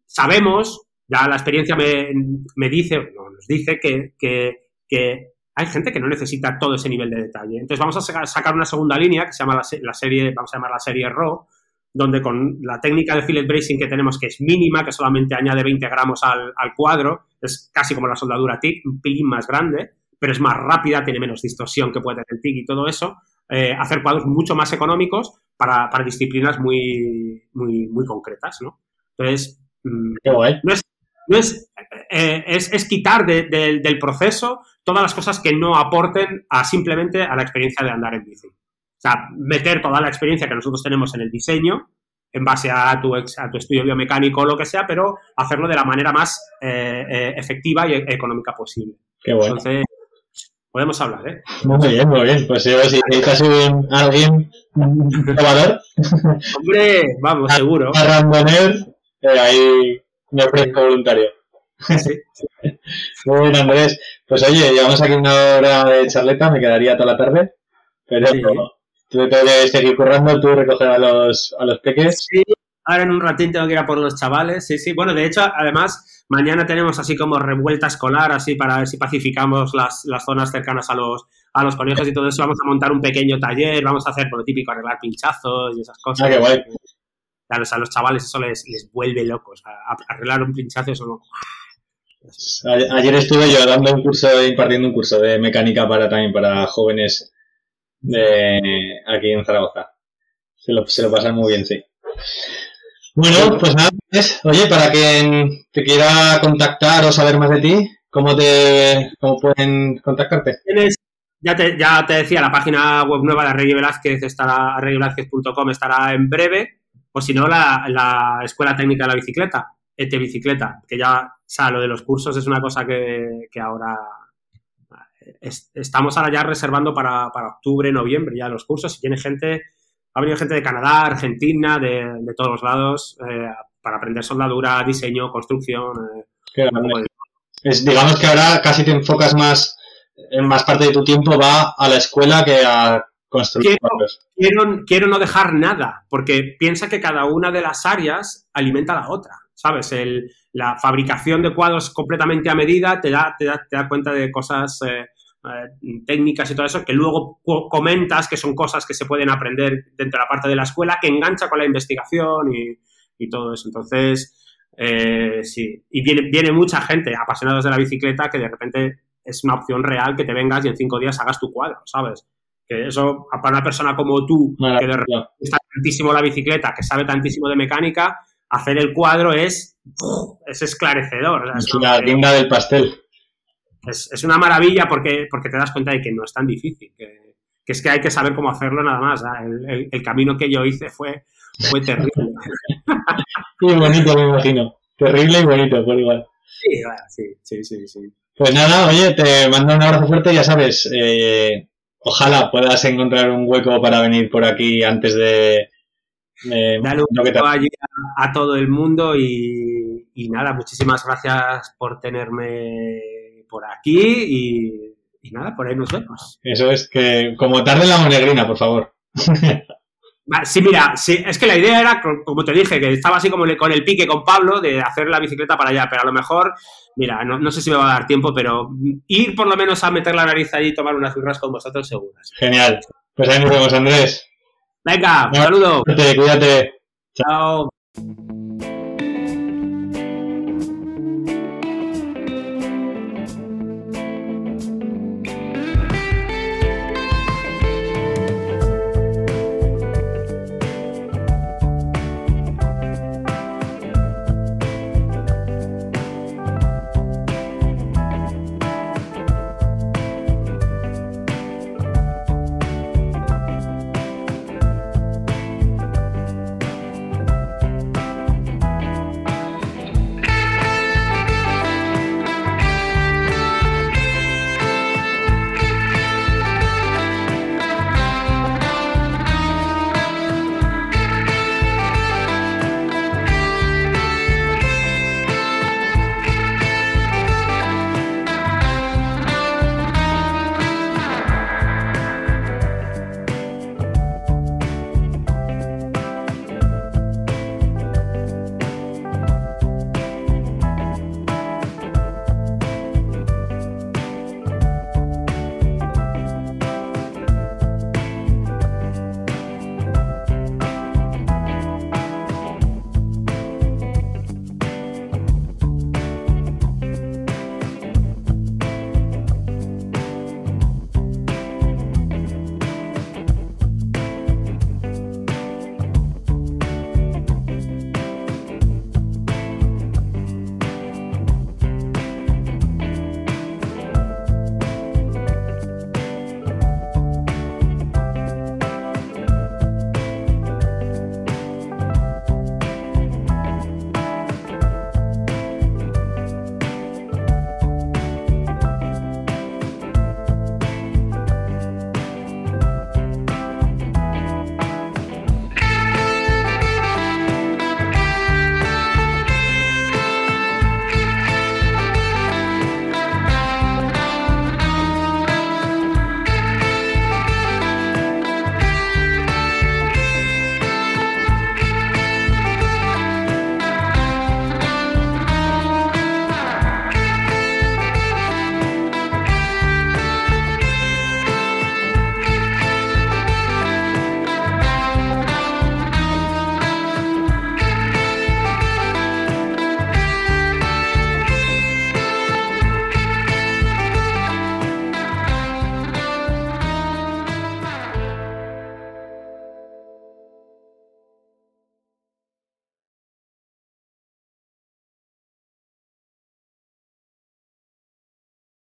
sabemos, ya la experiencia me, dice, o nos dice que, que, hay gente que no necesita todo ese nivel de detalle. Entonces vamos a sacar una segunda línea que se llama la, la serie, vamos a llamar la serie RAW, donde con la técnica de fillet bracing que tenemos, que es mínima, que solamente añade 20 gramos al, cuadro, es casi como la soldadura TIG, un pilín más grande, pero es más rápida, tiene menos distorsión que puede tener el TIG y todo eso, eh, hacer cuadros mucho más económicos para, disciplinas muy, muy, muy concretas, ¿no? Entonces, mm, no es, no es, eh, es, quitar del proceso todas las cosas que no aporten a simplemente a la experiencia de andar en bici. O sea, meter toda la experiencia que nosotros tenemos en el diseño en base a tu, a tu estudio biomecánico o lo que sea, pero hacerlo de la manera más eh, eh, efectiva y e- económica posible. Qué bueno. Entonces, podemos hablar, ¿eh? Muy bien, muy bien. Pues yo, si necesitas un, alguien, un probador, <laughs> Hombre, vamos, seguro. <laughs> a randoner, eh, ahí me ofrezco voluntario. Sí. <laughs> Muy bien, Andrés. Pues oye, llevamos aquí una hora de charleta, me quedaría toda la tarde. Pero Sí. Tú tengo que seguir currando, tú recoger a los, a los peques. Sí, ahora en un ratín tengo que ir a por los chavales, sí, sí. Bueno, de hecho, además, mañana tenemos así como revuelta escolar, así para ver si pacificamos las, las zonas cercanas a los, a los colegios y todo eso. Vamos a montar un pequeño taller, vamos a hacer por lo típico, arreglar pinchazos y esas cosas. Ah, qué guay. A los, a los chavales eso les, les vuelve locos. A- a- arreglar un pinchazo eso no. A- Ayer estuve yo dando un curso, impartiendo un curso de mecánica para también para jóvenes de aquí en Zaragoza. Se lo, se lo pasan muy bien, sí. Bueno, pues nada, pues, oye, para quien te quiera contactar o saber más de ti, ¿cómo te cómo pueden contactarte? Tienes- ya, te, ya te decía, la página web nueva de Reggie Velázquez estará, estará en breve, o si no, la, la Escuela Técnica de la Bicicleta, ET Bicicleta, que ya, o lo de los cursos es una cosa que, que ahora es- estamos ahora ya reservando para, para octubre, noviembre ya los cursos, y tiene gente, ha venido gente de Canadá, Argentina, de, de todos los lados, eh, para aprender soldadura, diseño, construcción. eh, de- es, digamos que ahora casi te enfocas más, en más parte de tu tiempo va a la escuela que a construir Quiero- cuadros. quiero, quiero no dejar nada, porque piensa que cada una de las áreas alimenta a la otra, ¿sabes? El- la fabricación de cuadros completamente a medida te da, te da, te da cuenta de cosas eh, eh, técnicas y todo eso que luego co- comentas que son cosas que se pueden aprender dentro de la parte de la escuela, que engancha con la investigación y, y todo eso. Entonces, eh, sí, y viene, viene mucha gente, apasionados de la bicicleta, que de repente es una opción real que te vengas y en cinco días hagas tu cuadro, ¿sabes? Que eso, para una persona como tú, que de repente gusta tantísimo la bicicleta, que sabe tantísimo de mecánica, hacer el cuadro es, es esclarecedor. o sea, es, Es una, guinda del pastel. Es- es una maravilla porque, porque te das cuenta de que no es tan difícil, que, que es que hay que saber cómo hacerlo nada más. ¿ah? El, el- el camino que yo hice fue, fue terrible. <laughs> Y bonito, me imagino. Terrible y bonito, por igual. sí, bueno, sí, sí, sí, sí. Pues nada, oye, te mando un abrazo fuerte, ya sabes. eh, ojalá puedas encontrar un hueco para venir por aquí antes de. Dale un que te- a, a todo el mundo y, y nada, muchísimas gracias por tenerme por aquí y, y nada, por ahí nos vemos. Eso es que, como tarde en la monegrina, por favor. <laughs> Sí, mira, sí, es que la idea era, co- como te dije, que estaba así como con el pique con Pablo de hacer la bicicleta para allá, pero a lo mejor, mira, no, no sé si me va a dar tiempo, pero ir por lo menos a meter la nariz allí y tomar unas birras con vosotros seguras. Genial. Pues ahí nos vemos, Andrés. Venga, un saludo. Cuídate, cuídate. Chao.